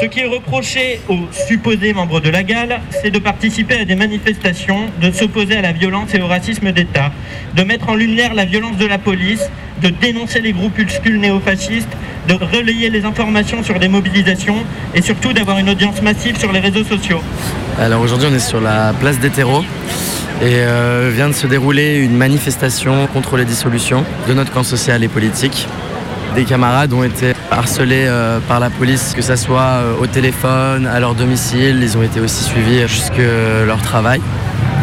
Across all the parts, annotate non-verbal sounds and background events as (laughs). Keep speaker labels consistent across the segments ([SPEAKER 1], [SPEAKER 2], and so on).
[SPEAKER 1] Ce qui est reproché aux supposés membres de la GAL, c'est de participer à des manifestations, de s'opposer à la violence et au racisme d'État, de mettre en lumière la violence de la police, de dénoncer les groupuscules néofascistes, de relayer les informations sur des mobilisations et surtout d'avoir une audience massive sur les réseaux sociaux.
[SPEAKER 2] Alors aujourd'hui on est sur la place des terreaux et euh, vient de se dérouler une manifestation contre les dissolutions de notre camp social et politique. Des camarades ont été harcelés euh, par la police, que ce soit euh, au téléphone, à leur domicile. Ils ont été aussi suivis jusque leur travail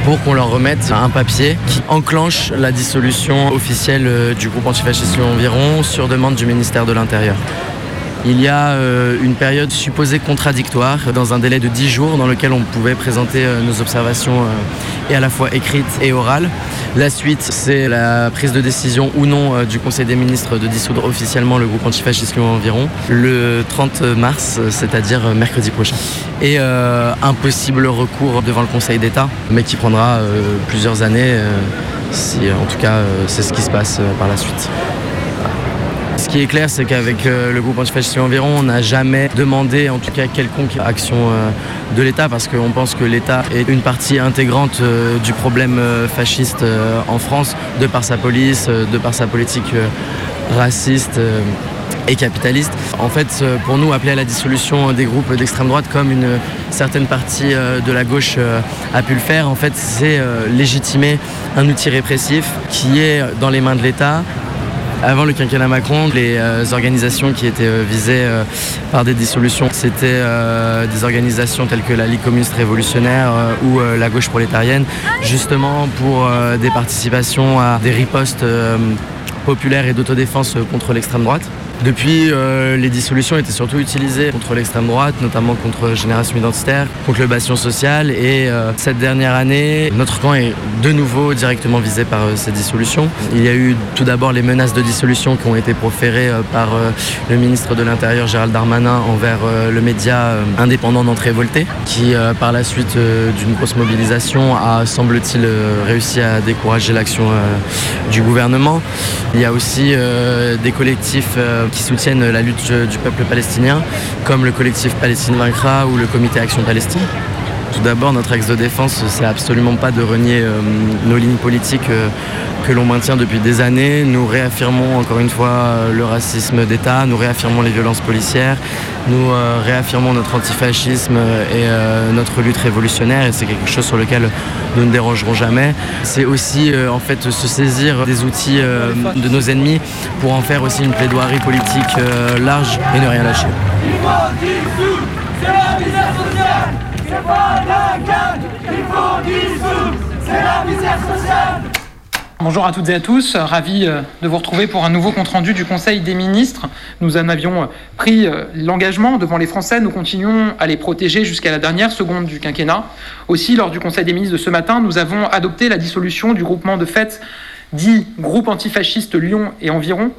[SPEAKER 2] pour qu'on leur remette un papier qui enclenche la dissolution officielle euh, du groupe antifasciste Environ sur demande du ministère de l'Intérieur. Il y a euh, une période supposée contradictoire dans un délai de 10 jours dans lequel on pouvait présenter euh, nos observations euh, et à la fois écrites et orales. La suite, c'est la prise de décision ou non du Conseil des ministres de dissoudre officiellement le groupe antifasciste Environ le 30 mars, c'est-à-dire mercredi prochain. Et un possible recours devant le Conseil d'État, mais qui prendra plusieurs années, si en tout cas c'est ce qui se passe par la suite. Ce qui est clair, c'est qu'avec euh, le groupe antifasciste Environ, on n'a jamais demandé, en tout cas, quelconque action euh, de l'État, parce qu'on pense que l'État est une partie intégrante euh, du problème fasciste en France, de par sa police, de par sa politique raciste et capitaliste. En fait, pour nous, appeler à la dissolution des groupes d'extrême droite comme une certaine partie de la gauche a pu le faire, en fait, c'est légitimer un outil répressif qui est dans les mains de l'État, avant le quinquennat Macron, les euh, organisations qui étaient euh, visées euh, par des dissolutions, c'était des organisations telles que la Ligue communiste révolutionnaire ou la gauche prolétarienne, justement pour des participations à des ripostes populaires et d'autodéfense contre l'extrême droite. Depuis, euh, les dissolutions étaient surtout utilisées contre l'extrême droite, notamment contre Génération Identitaire, contre le Bastion Social. Et euh, cette dernière année, notre camp est de nouveau directement visé par euh, ces dissolutions. Il y a eu tout d'abord les menaces de dissolution qui ont été proférées par le ministre de l'Intérieur Gérald Darmanin envers le média indépendant d'entrée voltée, qui par la suite d'une grosse mobilisation a, semble-t-il, réussi à décourager l'action du gouvernement. Il y a aussi des collectifs qui soutiennent la lutte du peuple palestinien, comme le collectif Palestine Vaincra ou le comité Action Palestine. Tout d'abord, notre axe de défense, c'est absolument pas de renier euh, nos lignes politiques euh, que l'on maintient depuis des années. Nous réaffirmons encore une fois euh, le racisme d'État, nous réaffirmons les violences policières, nous réaffirmons notre antifascisme et notre lutte révolutionnaire et c'est quelque chose sur lequel nous ne dérangerons jamais. C'est aussi en fait se saisir des outils de nos ennemis pour en faire aussi une plaidoirie politique large et ne rien lâcher.
[SPEAKER 3] Bonjour à toutes et à tous, ravi euh, de vous retrouver pour un nouveau compte-rendu du Conseil des ministres. Nous en avions euh, pris euh, l'engagement devant les Français, nous continuons à les protéger jusqu'à la dernière seconde du quinquennat. Aussi, lors du Conseil des ministres de ce matin, nous avons adopté la dissolution du groupement de fête dit groupe antifasciste Lyon et environ,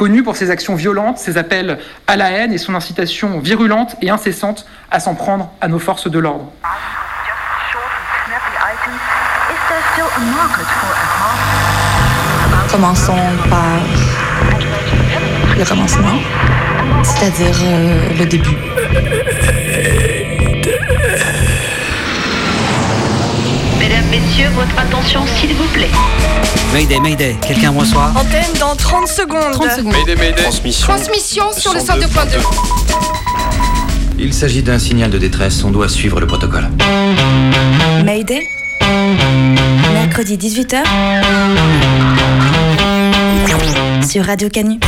[SPEAKER 3] connu pour ses actions violentes, ses appels à la haine et son incitation virulente et incessante à s'en prendre à nos forces de l'ordre.
[SPEAKER 4] Commençons par le commencement, c'est-à-dire euh, le début.
[SPEAKER 5] Messieurs, votre attention s'il vous plaît.
[SPEAKER 6] Mayday, Mayday, quelqu'un me reçoit
[SPEAKER 7] Antenne dans 30 secondes.
[SPEAKER 4] 30 secondes.
[SPEAKER 8] Mayday, Mayday.
[SPEAKER 7] Transmission. Transmission sur le 102.2.
[SPEAKER 9] Il s'agit d'un signal de détresse, on doit suivre le protocole.
[SPEAKER 4] Mayday Mercredi 18h sur Radio Canu.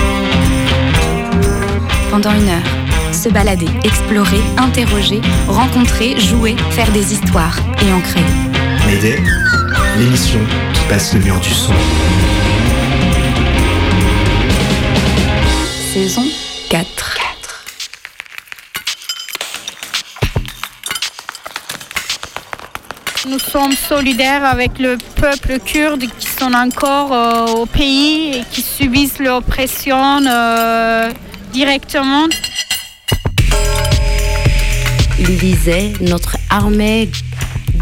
[SPEAKER 4] Pendant une heure, se balader, explorer, interroger, rencontrer, jouer, faire des histoires et en créer.
[SPEAKER 10] Mayday, l'émission qui passe le mur du son.
[SPEAKER 4] Saison 4.
[SPEAKER 11] Nous sommes solidaires avec le peuple kurde qui sont encore euh, au pays et qui subissent l'oppression euh, directement.
[SPEAKER 12] Il disait, notre armée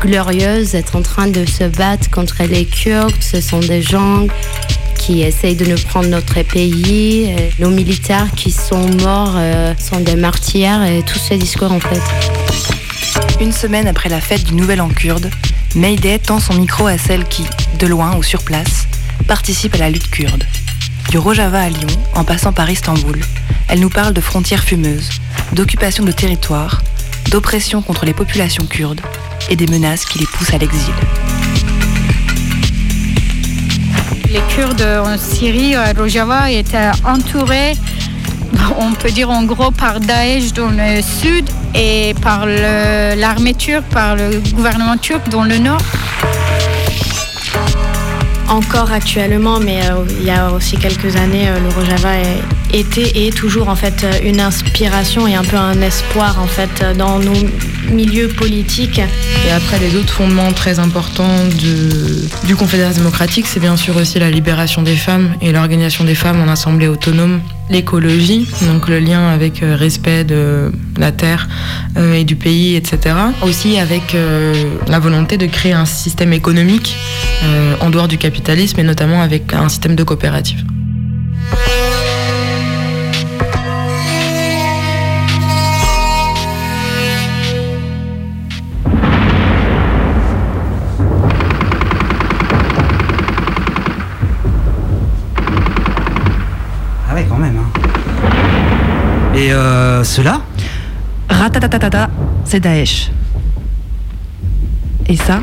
[SPEAKER 12] glorieuse est en train de se battre contre les Kurdes. Ce sont des gens qui essayent de nous prendre notre pays. Nos militaires qui sont morts sont des martyrs et tous ces discours en fait.
[SPEAKER 8] Une semaine après la fête du Nouvel An kurde, Mayday tend son micro à celle qui, de loin ou sur place, participe à la lutte kurde. Du Rojava à Lyon, en passant par Istanbul, elle nous parle de frontières fumeuses, d'occupation de territoires, d'oppression contre les populations kurdes et des menaces qui les poussent à l'exil.
[SPEAKER 11] Les Kurdes en Syrie, à Rojava, étaient entourés, on peut dire en gros, par Daesh dans le sud et par l'armée turque, par le gouvernement turc dans le nord
[SPEAKER 13] encore actuellement, mais euh, il y a aussi quelques années, euh, le Rojava était et est toujours en fait une inspiration et un peu un espoir en fait dans nos milieux politiques.
[SPEAKER 14] Et après, les autres fondements très importants du Confédération démocratique, c'est bien sûr aussi la libération des femmes et l'organisation des femmes en assemblée autonome l'écologie, donc le lien avec euh, respect de la terre euh, et du pays, etc. Aussi avec euh, la volonté de créer un système économique en dehors du capitalisme et notamment avec un système de coopérative.
[SPEAKER 6] Et euh, cela
[SPEAKER 8] Ratatatata, c'est Daesh. Et ça,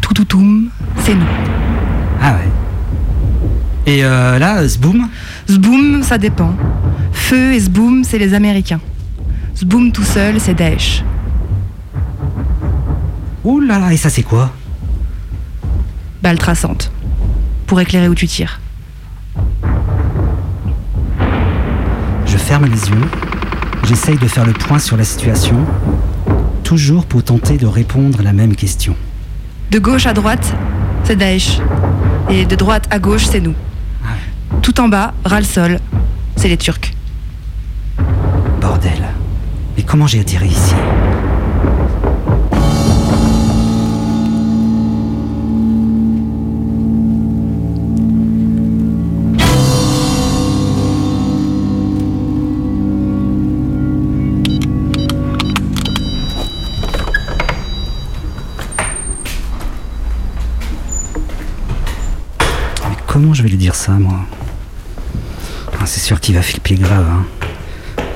[SPEAKER 8] toutoutoum, c'est nous.
[SPEAKER 6] Ah ouais. Et euh, là, Zboom
[SPEAKER 8] Zboom, ça dépend. Feu et Zboom, c'est les Américains. Zboom tout seul, c'est Daesh.
[SPEAKER 6] Ouh là là, et ça c'est quoi
[SPEAKER 8] Balle traçante. Pour éclairer où tu tires.
[SPEAKER 6] Je ferme les yeux J'essaye de faire le point sur la situation, toujours pour tenter de répondre à la même question.
[SPEAKER 8] De gauche à droite, c'est Daesh. Et de droite à gauche, c'est nous. Ah Tout en bas, ras le sol, c'est les Turcs.
[SPEAKER 6] Bordel. Mais comment j'ai atterri ici? Comment je vais lui dire ça, moi ah, C'est sûr qu'il va flipper grave. Hein.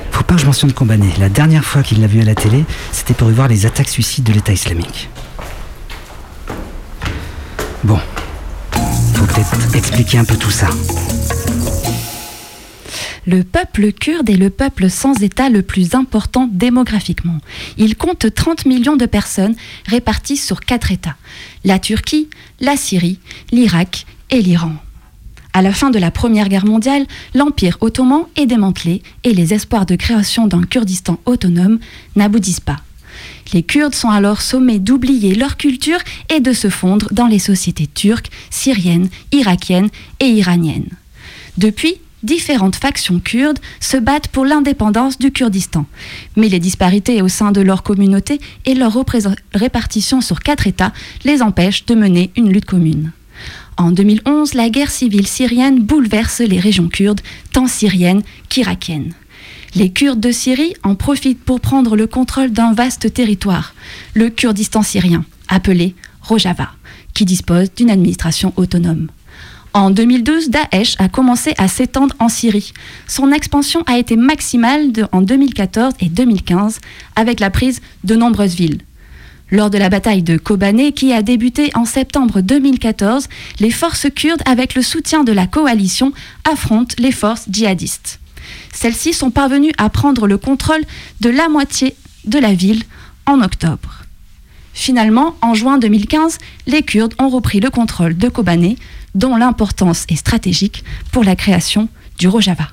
[SPEAKER 6] Faut pas que je mentionne Combané. La dernière fois qu'il l'a vu à la télé, c'était pour y voir les attaques suicides de l'État islamique. Bon, faut peut-être expliquer un peu tout ça.
[SPEAKER 8] Le peuple kurde est le peuple sans État le plus important démographiquement. Il compte 30 millions de personnes réparties sur quatre États. La Turquie, la Syrie, l'Irak et l'Iran. À la fin de la Première Guerre mondiale, l'Empire ottoman est démantelé et les espoirs de création d'un Kurdistan autonome n'aboutissent pas. Les Kurdes sont alors sommés d'oublier leur culture et de se fondre dans les sociétés turques, syriennes, irakiennes et iraniennes. Depuis, différentes factions kurdes se battent pour l'indépendance du Kurdistan. Mais les disparités au sein de leur communauté et leur répartition sur quatre États les empêchent de mener une lutte commune. En 2011, la guerre civile syrienne bouleverse les régions kurdes, tant syriennes qu'irakiennes. Les Kurdes de Syrie en profitent pour prendre le contrôle d'un vaste territoire, le Kurdistan syrien, appelé Rojava, qui dispose d'une administration autonome. En 2012, Daesh a commencé à s'étendre en Syrie. Son expansion a été maximale en 2014 et 2015 avec la prise de nombreuses villes, lors de la bataille de Kobané, qui a débuté en septembre 2014, les forces kurdes, avec le soutien de la coalition, affrontent les forces djihadistes. Celles-ci sont parvenues à prendre le contrôle de la moitié de la ville en octobre. Finalement, en juin 2015, les Kurdes ont repris le contrôle de Kobané, dont l'importance est stratégique pour la création du Rojava.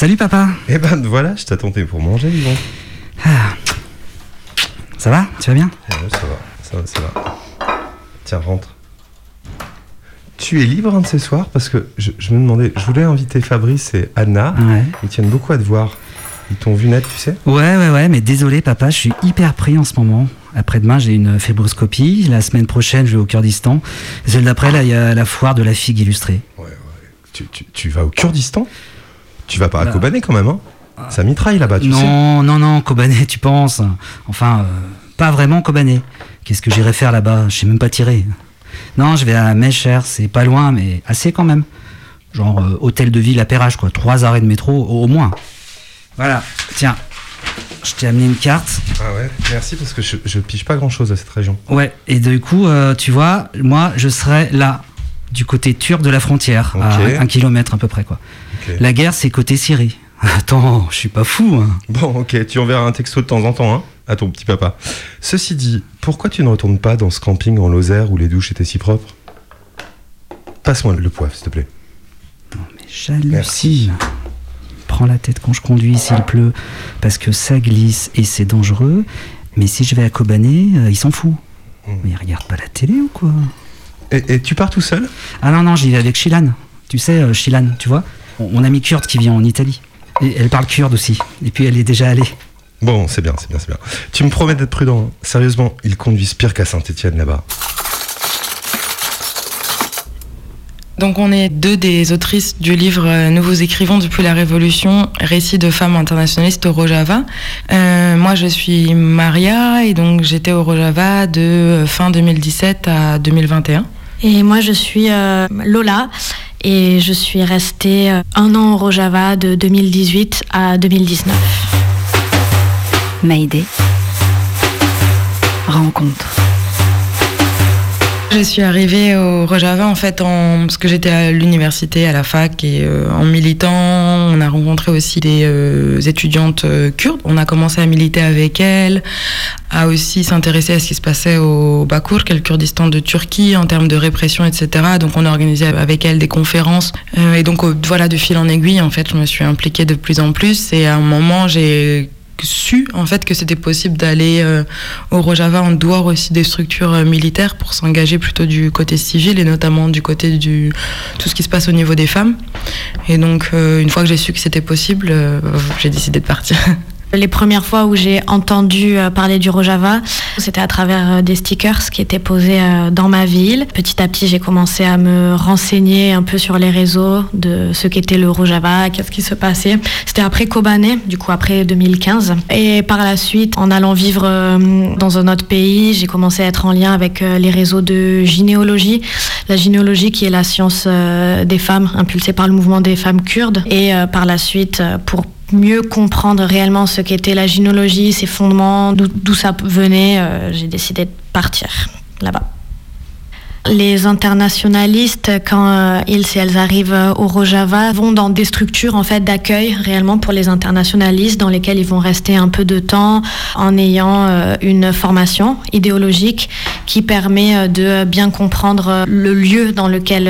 [SPEAKER 6] Salut papa
[SPEAKER 15] Eh ben voilà, je t'attendais pour manger, dis
[SPEAKER 6] ah. Ça va? Tu vas bien?
[SPEAKER 15] Eh Ça va, ça va, ça va. Tiens, rentre. Tu es libre un de ces soirs? Parce que je, me demandais, je voulais inviter Fabrice et Anna. Ils tiennent beaucoup à te voir. Ils t'ont vu net, tu sais?
[SPEAKER 6] Ouais, ouais, ouais, mais désolé, papa, je suis hyper pris en ce moment. Après-demain, j'ai une fibroscopie. La semaine prochaine, je vais au Kurdistan. Celle d'après, là, il y a la foire de la figue illustrée.
[SPEAKER 15] Tu, tu- tu vas au Kurdistan? Tu vas pas à. Kobané quand même, hein Ça mitraille là-bas, tu sais.
[SPEAKER 6] non, non, non, Kobané, tu penses Enfin, euh, pas vraiment Kobané. Qu'est-ce que j'irai faire là-bas Je sais même pas tirer. Non, je vais à Mesher, c'est pas loin, mais assez quand même. Genre euh, hôtel de ville à Perrache, quoi. Trois arrêts de métro au, au moins. Voilà, tiens, je t'ai amené une carte.
[SPEAKER 15] Ah ouais, merci parce que je, je pige pas grand-chose à cette région.
[SPEAKER 6] Ouais, et du coup, euh, tu vois, moi, je serais là, du côté turc de la frontière, à un kilomètre à peu près, quoi. La guerre, c'est côté Syrie. (laughs) Attends, je suis pas fou, hein.
[SPEAKER 15] Bon, ok, tu enverras un texto de temps en temps, hein, à ton petit papa. Ceci dit, pourquoi tu ne retournes pas dans ce camping en Lozère où les douches étaient si propres? Passe-moi le poivre, s'il te plaît.
[SPEAKER 6] J'hallucine. Prends la tête quand je conduis s'il pleut, parce que ça glisse et c'est dangereux. Mais si je vais à Kobané, euh, il s'en fout. Mais il regarde pas la télé ou quoi?
[SPEAKER 15] Et, et tu pars tout seul?
[SPEAKER 6] Ah non, non, j'y vais avec Shilan. Tu sais, euh, Shilan, tu vois? Mon mon amie kurde qui vit en Italie. Et elle parle kurde aussi. Et puis elle est déjà allée.
[SPEAKER 15] Bon, c'est bien, c'est bien, c'est bien. Tu me promets d'être prudent. Sérieusement, ils conduisent pire qu'à Saint-Etienne là-bas.
[SPEAKER 14] Donc on est deux des autrices du livre euh, Nous vous écrivons depuis la Révolution, récit de femmes internationalistes au Rojava. Euh, moi je suis Maria et donc j'étais au Rojava de euh, fin 2017 à 2021.
[SPEAKER 13] Et moi, je suis euh, Lola et je suis restée euh, un an au Rojava de 2018 à 2019.
[SPEAKER 4] Mayday. Rencontre.
[SPEAKER 14] Je suis arrivée au Rojava en fait en parce que j'étais à l'université, à la fac et euh, en militant, on a rencontré aussi des euh, étudiantes euh, kurdes. On a commencé à militer avec elles, à aussi s'intéresser à ce qui se passait au Bakour, qui est le Kurdistan de Turquie, en termes de répression, etc. Donc on a organisé avec elles des conférences Euh, et donc voilà de fil en aiguille en fait, je me suis impliquée de plus en plus et à un moment j'ai su en fait que c'était possible d'aller euh, au Rojava en dehors aussi des structures euh, militaires pour s'engager plutôt du côté civil et notamment du côté du tout ce qui se passe au niveau des femmes. Et donc euh, une fois que j'ai su que c'était possible, j'ai décidé de partir. (laughs)
[SPEAKER 13] Les premières fois où j'ai entendu euh, parler du Rojava, c'était à travers euh, des stickers qui étaient posés euh, dans ma ville. Petit à petit, j'ai commencé à me renseigner un peu sur les réseaux de ce qu'était le Rojava, qu'est-ce qui se passait. C'était après Kobané, du coup après 2015. Et par la suite, en allant vivre dans un autre pays, j'ai commencé à être en lien avec les réseaux de gynéologie. La gynéologie qui est la science des femmes, impulsée par le mouvement des femmes kurdes. Et par la suite, pour mieux comprendre réellement ce qu'était la gynéologie, ses fondements, d'où ça venait, euh, j'ai décidé de partir là-bas. Les internationalistes, quand euh, ils et elles arrivent euh, au Rojava, vont dans des structures en fait d'accueil réellement pour les internationalistes, dans lesquelles ils vont rester un peu de temps en ayant euh, une formation idéologique qui permet de bien comprendre le lieu dans lequel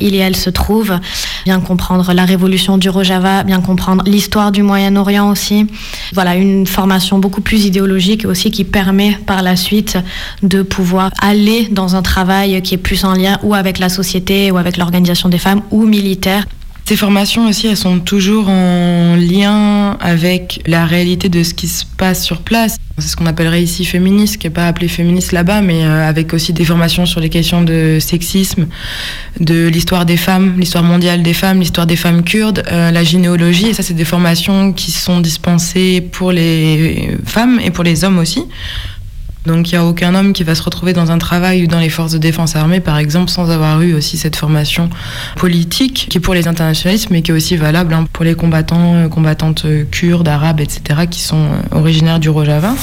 [SPEAKER 13] ils et elles se trouvent, bien comprendre la révolution du Rojava, bien comprendre l'histoire du Moyen-Orient aussi. Voilà, une formation beaucoup plus idéologique aussi qui permet par la suite de pouvoir aller dans un travail qui plus en lien ou avec la société ou avec l'organisation des femmes ou militaire.
[SPEAKER 14] Ces formations aussi, elles sont toujours en lien avec la réalité de ce qui se passe sur place. C'est ce qu'on appellerait ici féministe, qui n'est pas appelé féministe là-bas, mais euh, avec aussi des formations sur les questions de sexisme, de l'histoire des femmes, l'histoire mondiale des femmes, l'histoire des femmes kurdes, euh, la gynéologie. Et ça, c'est des formations qui sont dispensées pour les femmes et pour les hommes aussi. Donc il n'y a aucun homme qui va se retrouver dans un travail ou dans les forces de défense armée, par exemple, sans avoir eu aussi cette formation politique, qui est pour les internationalistes, mais qui est aussi valable hein, pour les combattants, euh, combattantes euh, kurdes, arabes, etc., qui sont euh, originaires du Rojava.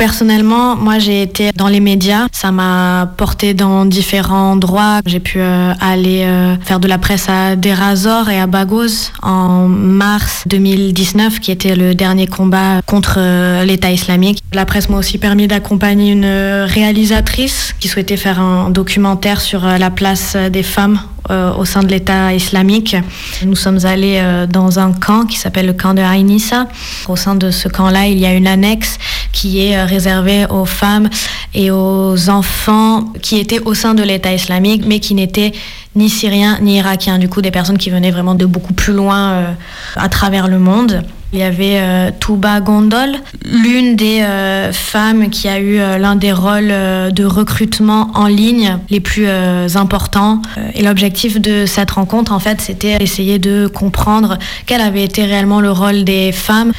[SPEAKER 13] Personnellement, moi j'ai été dans les médias, ça m'a porté dans différents endroits. J'ai pu euh, aller euh, faire de la presse à Derazor et à Bagos en mars 2019, qui était le dernier combat contre euh, l'État islamique. La presse m'a aussi permis d'accompagner une réalisatrice qui souhaitait faire un documentaire sur la place des femmes euh, au sein de l'État islamique. Nous sommes allés euh, dans un camp qui s'appelle le camp de Aïnissa. Au sein de ce camp-là, il y a une annexe qui est euh, réservée aux femmes et aux enfants qui étaient au sein de l'État islamique, mais qui n'étaient ni syriens ni irakiens. Du coup, des personnes qui venaient vraiment de beaucoup plus loin à travers le monde. Il y avait euh, Touba Gondol, l'une des euh, femmes qui a eu euh, l'un des rôles euh, de recrutement en ligne les plus importants. Et l'objectif de cette rencontre, en fait, c'était d'essayer de comprendre quel avait été réellement le rôle des femmes.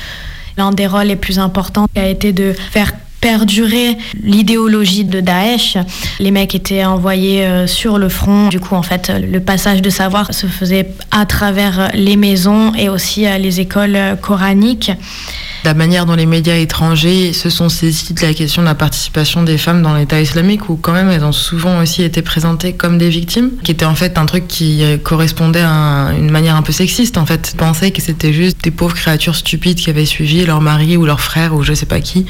[SPEAKER 13] L'un des rôles les plus importants a été de faire perdurer l'idéologie de Daesh. Les mecs étaient envoyés euh, sur le front. Du coup, en fait, le passage de savoir se faisait à travers les maisons et aussi les écoles euh, coraniques.
[SPEAKER 14] La manière dont les médias étrangers se sont saisis de la question de la participation des femmes dans l'État islamique, où quand même elles ont souvent aussi été présentées comme des victimes, qui était en fait un truc qui euh, correspondait à un- une manière un peu sexiste en fait. Pensaient que c'était juste des pauvres créatures stupides qui avaient suivi leur mari ou leur frère ou je sais pas qui,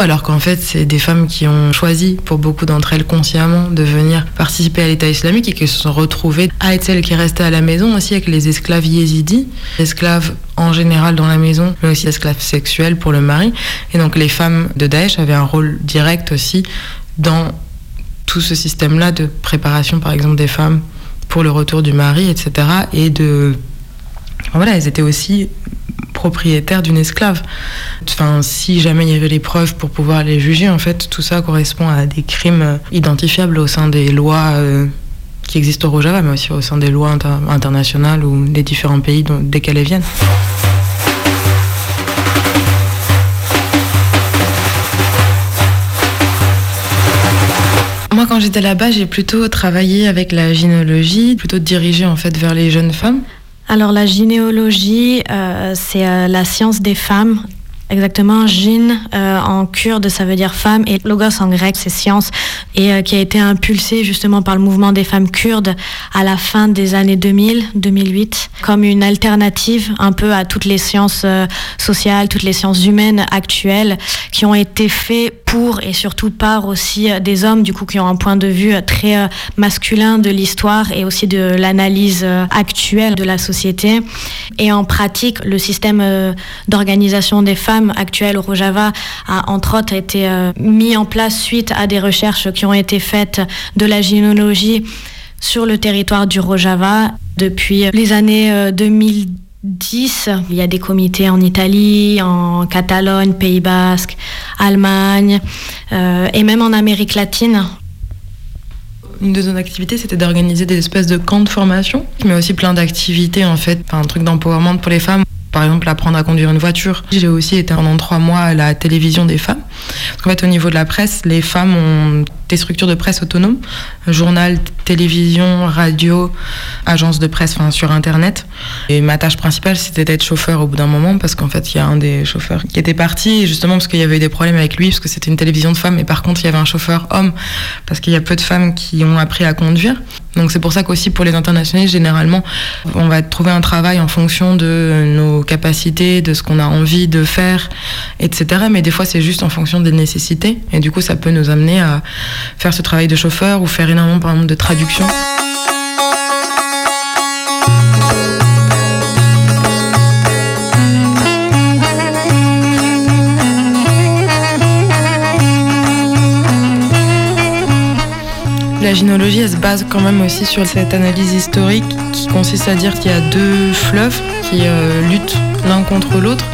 [SPEAKER 14] alors qu'en fait c'est des femmes qui ont choisi pour beaucoup d'entre elles consciemment de venir participer à l'État islamique et qui se sont retrouvées à être celles qui restaient à la maison aussi avec les esclaves yézidis, esclaves en général dans la maison, mais aussi esclaves pour le mari. Et donc les femmes de Daesh avaient un rôle direct aussi dans tout ce système-là de préparation, par exemple, des femmes pour le retour du mari, etc. Et de... Voilà, elles étaient aussi propriétaires d'une esclave. Enfin, si jamais il y avait les preuves pour pouvoir les juger, en fait, tout ça correspond à des crimes identifiables au sein des lois euh, qui existent au Rojava, mais aussi au sein des lois inter- internationales ou des différents pays dont- desquels elles viennent. Moi, quand j'étais là-bas, j'ai plutôt travaillé avec la gynéologie, plutôt dirigé en fait vers les jeunes femmes.
[SPEAKER 13] Alors la gynéologie, euh, c'est euh, la science des femmes. Exactement, gyn euh, en kurde, ça veut dire femme, et logos en grec, c'est science, et euh, qui a été impulsé justement par le mouvement des femmes kurdes à la fin des années 2000, 2008, comme une alternative un peu à toutes les sciences euh, sociales, toutes les sciences humaines actuelles, qui ont été faites pour et surtout par aussi des hommes, du coup, qui ont un point de vue très masculin de l'histoire et aussi de l'analyse actuelle de la société. Et en pratique, le système d'organisation des femmes actuel au Rojava a entre autres été euh, mis en place suite à des recherches qui ont été faites de la gynéologie sur le territoire du Rojava depuis les années euh, 2010. Il y a des comités en Italie, en Catalogne, Pays Basque, Allemagne euh, et même en Amérique latine.
[SPEAKER 14] Une de nos activités, c'était d'organiser des espèces de camps de formation, mais aussi plein d'activités, en fait, un truc d'empowerment pour les femmes. Par exemple, apprendre à conduire une voiture. J'ai aussi été pendant trois mois à la télévision des femmes. Parce qu'en fait, au niveau de la presse, les femmes ont des structures de presse autonomes, journal, télévision, radio, agence de presse, sur Internet. Et ma tâche principale, c'était d'être chauffeur au bout d'un moment, parce qu'en fait, il y a un des chauffeurs qui était parti, justement parce qu'il y avait eu des problèmes avec lui, parce que c'était une télévision de femmes, et par contre, il y avait un chauffeur homme, parce qu'il y a peu de femmes qui ont appris à conduire. Donc c'est pour ça qu'aussi pour les internationaux, généralement, on va trouver un travail en fonction de nos capacités, de ce qu'on a envie de faire, etc. Mais des fois, c'est juste en fonction des nécessités. Et du coup, ça peut nous amener à faire ce travail de chauffeur ou faire énormément, par exemple, de traduction. La gynéologie, elle se base quand même aussi sur cette analyse historique qui consiste à dire qu'il y a deux fleuves qui euh, luttent l'un contre l'autre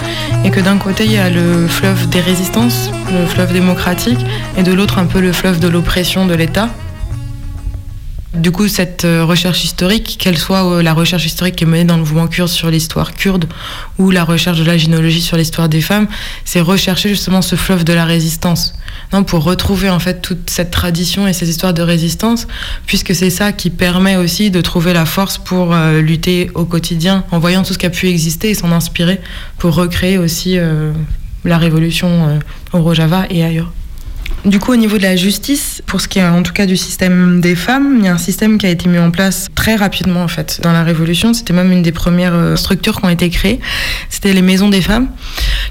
[SPEAKER 14] et que d'un côté il y a le fleuve des résistances, le fleuve démocratique, et de l'autre un peu le fleuve de l'oppression de l'État. Du coup, cette euh, recherche historique, qu'elle soit euh, la recherche historique qui est menée dans le mouvement kurde sur l'histoire kurde ou la recherche de la gynéologie sur l'histoire des femmes, c'est rechercher justement ce fleuve de la résistance. Non, pour retrouver en fait toute cette tradition et ces histoires de résistance, puisque c'est ça qui permet aussi de trouver la force pour euh, lutter au quotidien en voyant tout ce qui a pu exister et s'en inspirer pour recréer aussi euh, la révolution euh, au Rojava et ailleurs. Du coup, au niveau de la justice, pour ce qui est en tout cas du système des femmes, il y a un système qui a été mis en place très rapidement en fait dans la Révolution. C'était même une des premières euh, structures qui ont été créées. C'était les maisons des femmes,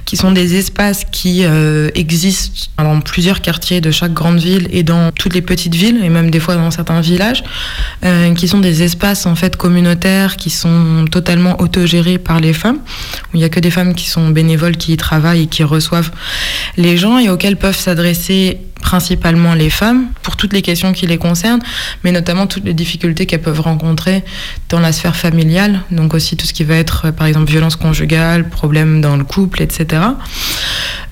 [SPEAKER 14] qui sont des espaces qui euh, existent dans plusieurs quartiers de chaque grande ville et dans toutes les petites villes et même des fois dans certains villages, euh, qui sont des espaces en fait communautaires qui sont totalement autogérés par les femmes, il n'y a que des femmes qui sont bénévoles, qui y travaillent et qui reçoivent les gens et auxquels peuvent s'adresser principalement les femmes pour toutes les questions qui les concernent, mais notamment toutes les difficultés qu'elles peuvent rencontrer dans la sphère familiale, donc aussi tout ce qui va être par exemple violence conjugale, problèmes dans le couple, etc.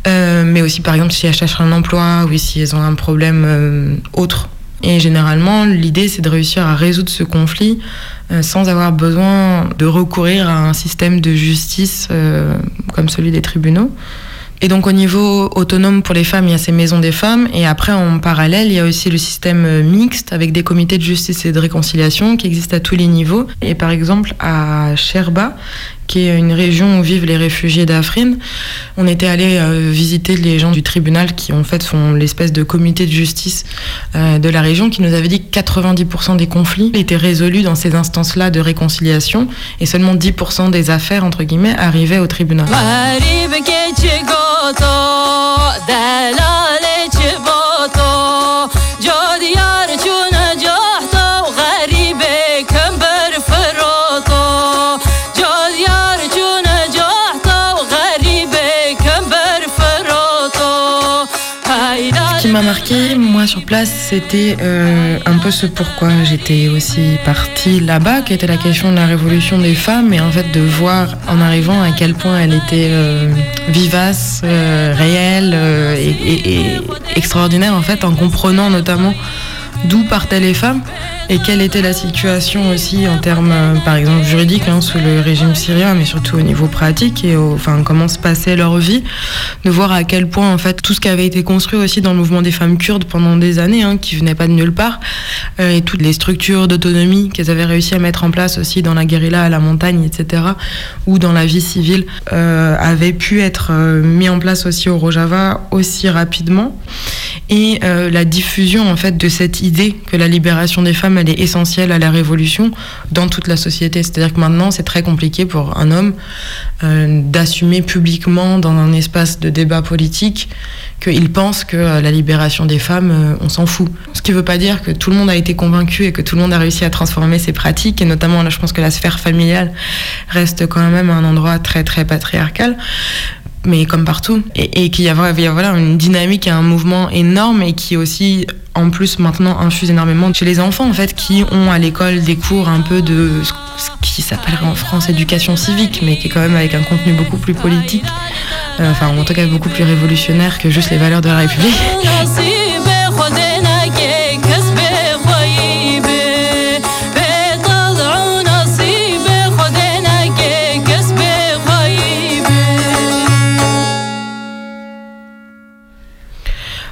[SPEAKER 14] Euh, mais aussi par exemple si elles cherchent un emploi ou si elles ont un problème euh, autre. Et généralement, l'idée c'est de réussir à résoudre ce conflit euh, sans avoir besoin de recourir à un système de justice euh, comme celui des tribunaux. Et donc au niveau autonome pour les femmes, il y a ces maisons des femmes. Et après, en parallèle, il y a aussi le système euh, mixte avec des comités de justice et de réconciliation qui existent à tous les niveaux. Et par exemple, à Sherba, qui est une région où vivent les réfugiés d'Afrine, on était allé euh, visiter les gens du tribunal qui en fait sont l'espèce de comité de justice euh, de la région qui nous avait dit que 90% des conflits étaient résolus dans ces instances-là de réconciliation et seulement 10% des affaires entre guillemets arrivaient au tribunal. M'a moi sur place, c'était euh, un peu ce pourquoi j'étais aussi partie là-bas, qui était la question de la révolution des femmes, et en fait de voir en arrivant à quel point elle était euh, vivace, euh, réelle et, et- et extraordinaire en fait, en comprenant notamment d'où partaient les femmes et quelle était la situation aussi en termes, euh, par exemple, juridiques hein, sous le régime syrien, mais surtout au niveau pratique et enfin comment se passait leur vie, de voir à quel point en fait tout ce qui avait été construit aussi dans le mouvement des femmes kurdes pendant des années, hein, qui venait pas de nulle part, euh, et toutes les structures d'autonomie qu'elles avaient réussi à mettre en place aussi dans la guérilla à la montagne, etc., ou dans la vie civile, euh, avaient pu être euh, mis en place aussi au Rojava aussi rapidement et la diffusion en fait de cette idée que la libération des femmes elle est essentielle à la révolution dans toute la société. C'est-à-dire que maintenant c'est très compliqué pour un homme euh, d'assumer publiquement dans un espace de débat politique qu'il pense que euh, la libération des femmes euh, on s'en fout. Ce qui veut pas dire que tout le monde a été convaincu et que tout le monde a réussi à transformer ses pratiques et notamment je pense que la sphère familiale reste quand même un endroit très très patriarcal mais comme partout, et, qu'il y a, voilà, une dynamique et un mouvement énorme et qui aussi, en plus, maintenant infuse énormément chez les enfants, en fait, qui ont à l'école des cours un peu de ce ce qui s'appellerait en France éducation civique, mais qui est quand même avec un contenu beaucoup plus politique, euh, enfin, en tout cas, beaucoup plus révolutionnaire que juste les valeurs de la République. (laughs)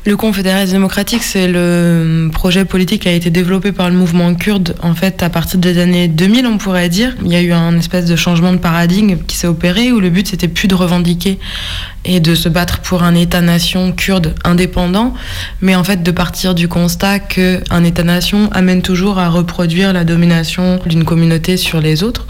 [SPEAKER 14] Le Confédéralisme démocratique, c'est le projet politique qui a été développé par le mouvement kurde, en fait, à partir des années 2000, on pourrait dire. Il y a eu un espèce de changement de paradigme qui s'est opéré, où le but, c'était plus de revendiquer et de se battre pour un État-nation kurde indépendant, mais en fait de partir du constat qu'un État-nation amène toujours à reproduire la domination d'une communauté sur les autres.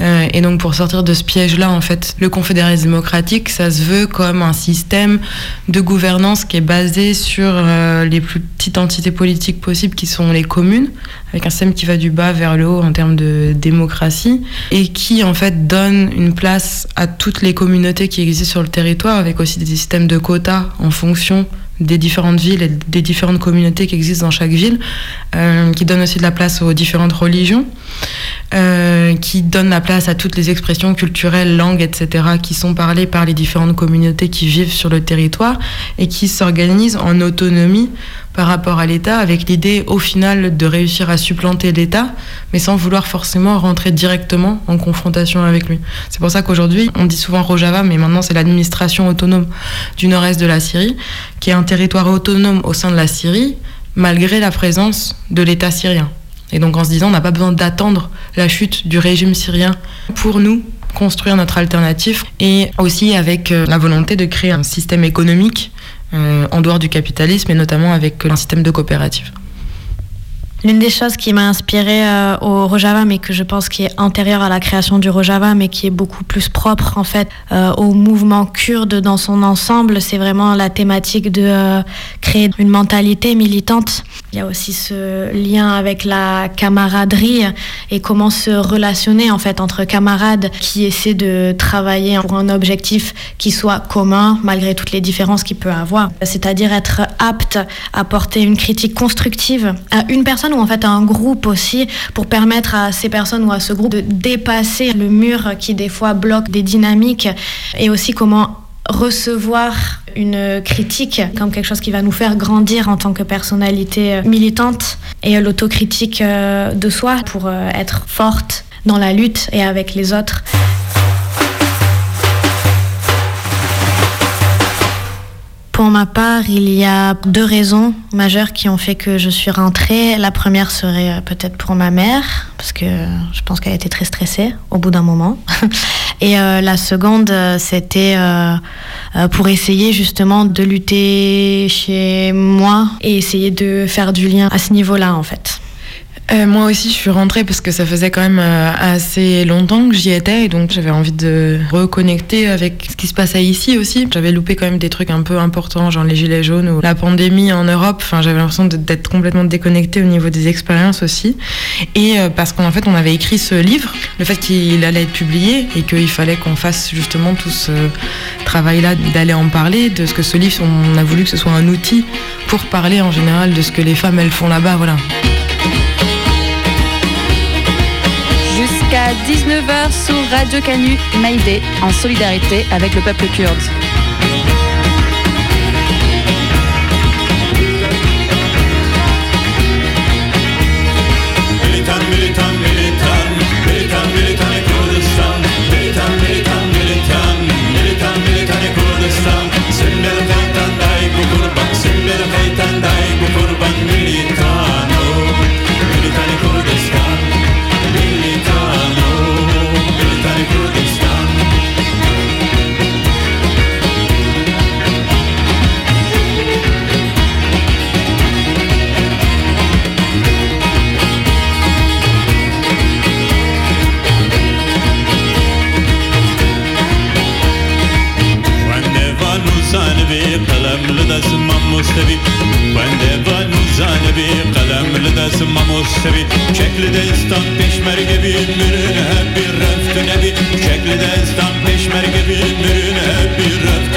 [SPEAKER 14] Euh, et donc pour sortir de ce piège-là, en fait, le confédéralisme démocratique, ça se veut comme un système de gouvernance qui est basé sur euh, les plus petites entités politiques possibles, qui sont les communes, avec un système qui va du bas vers le haut en termes de démocratie, et qui en fait donne une place à toutes les communautés qui existent sur le territoire, avec aussi des systèmes de quotas en fonction des différentes villes et des différentes communautés qui existent dans chaque ville, euh, qui donne aussi de la place aux différentes religions, euh, qui donne la place à toutes les expressions culturelles, langues, etc., qui sont parlées par les différentes communautés qui vivent sur le territoire et qui s'organisent en autonomie par rapport à l'État, avec l'idée au final de réussir à supplanter l'État, mais sans vouloir forcément rentrer directement en confrontation avec lui. C'est pour ça qu'aujourd'hui, on dit souvent Rojava, mais maintenant c'est l'administration autonome du nord-est de la Syrie, qui est un territoire autonome au sein de la Syrie, malgré la présence de l'État syrien. Et donc en se disant, on n'a pas besoin d'attendre la chute du régime syrien pour nous construire notre alternative, et aussi avec euh, la volonté de créer un système économique en dehors du capitalisme et notamment avec un système de coopérative.
[SPEAKER 13] L'une des choses qui m'a inspirée euh, au Rojava, mais que je pense qui est antérieure à la création du Rojava, mais qui est beaucoup plus propre en fait euh, au mouvement kurde dans son ensemble, c'est vraiment la thématique de euh, créer une mentalité militante. Il y a aussi ce lien avec la camaraderie et comment se relationner en fait entre camarades qui essaient de travailler pour un objectif qui soit commun malgré toutes les différences qu'il peut avoir. C'est-à-dire être apte à porter une critique constructive à une personne ou en fait un groupe aussi pour permettre à ces personnes ou à ce groupe de dépasser le mur qui des fois bloque des dynamiques et aussi comment recevoir une critique comme quelque chose qui va nous faire grandir en tant que personnalité militante et l'autocritique euh, de soi pour euh, être forte dans la lutte et avec les autres. Pour ma part, il y a deux raisons majeures qui ont fait que je suis rentrée. La première serait euh, peut-être pour ma mère, parce que je pense qu'elle était très stressée au bout d'un moment. (laughs) Et euh, la seconde, euh, c'était pour essayer justement de lutter chez moi et essayer de faire du lien à ce niveau-là en fait.
[SPEAKER 14] Euh, moi aussi, je suis rentrée parce que ça faisait quand même euh, assez longtemps que j'y étais et donc j'avais envie de reconnecter avec ce qui se passait ici aussi. J'avais loupé quand même des trucs un peu importants, genre les gilets jaunes ou la pandémie en Europe. Enfin, j'avais l'impression d'être complètement déconnectée au niveau des expériences aussi. Et euh, parce qu'en fait, on avait écrit ce livre, le fait qu'il allait être publié et qu'il fallait qu'on fasse justement tout ce travail-là d'aller en parler, de ce que ce livre, on a voulu que ce soit un outil pour parler en général de ce que les femmes elles font là-bas, voilà.
[SPEAKER 8] Jusqu'à 19h sur Radio Canu, Maïdé, en solidarité avec le peuple kurde.
[SPEAKER 16] مستوي بنده و نوزانه بی قلم لدست ما مستوی شکل دستان پیشمرگه بی مرن هبی رفت نبی شکل دستان پیشمرگه بی مرن هبی رفت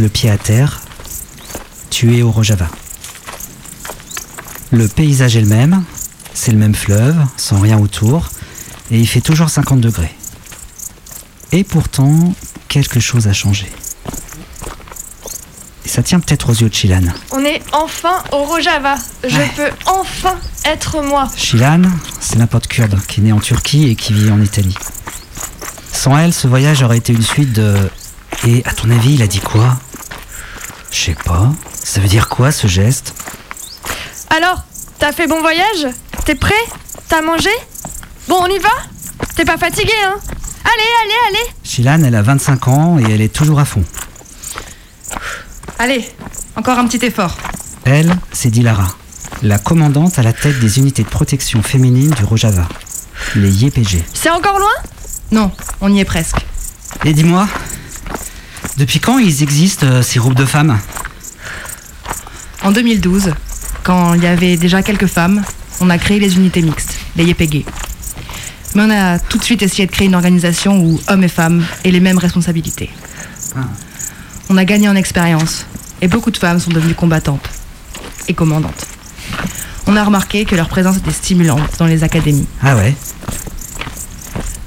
[SPEAKER 6] le pied à terre, tu es au Rojava. Le paysage est le même, c'est le même fleuve, sans rien autour, Et il fait toujours 50 degrés. Et pourtant, quelque chose a changé. Et ça tient peut-être aux yeux de Chilan.
[SPEAKER 7] On est enfin au Rojava. Je peux enfin être moi.
[SPEAKER 6] Chilan, c'est un pote kurde qui est né en Turquie et qui vit en Italie. Sans elle, ce voyage aurait été une suite de... Et à ton avis, il a dit quoi? Je sais pas. Ça veut dire quoi ce geste?
[SPEAKER 7] Alors, t'as fait bon voyage? T'es prêt? T'as mangé? Bon, on y va? T'es pas fatigué, hein? Allez, allez, allez
[SPEAKER 6] Chilan, elle a 25 ans et elle est toujours à fond.
[SPEAKER 17] Allez, encore un petit effort.
[SPEAKER 6] Elle, c'est Dilara, la commandante à la tête des unités de protection féminine du Rojava, les YPG.
[SPEAKER 7] C'est encore loin?
[SPEAKER 17] Non, on y est presque.
[SPEAKER 6] Et dis-moi, depuis quand ils existent, euh, ces groupes de femmes
[SPEAKER 17] En 2012, quand il y avait déjà quelques femmes, on a créé les unités mixtes, les YPG. Mais on a tout de suite essayé de créer une organisation où hommes et femmes aient les mêmes responsabilités. On a gagné en expérience et beaucoup de femmes sont devenues combattantes et commandantes. On a remarqué que leur présence était stimulante dans les académies.
[SPEAKER 6] Ah ouais?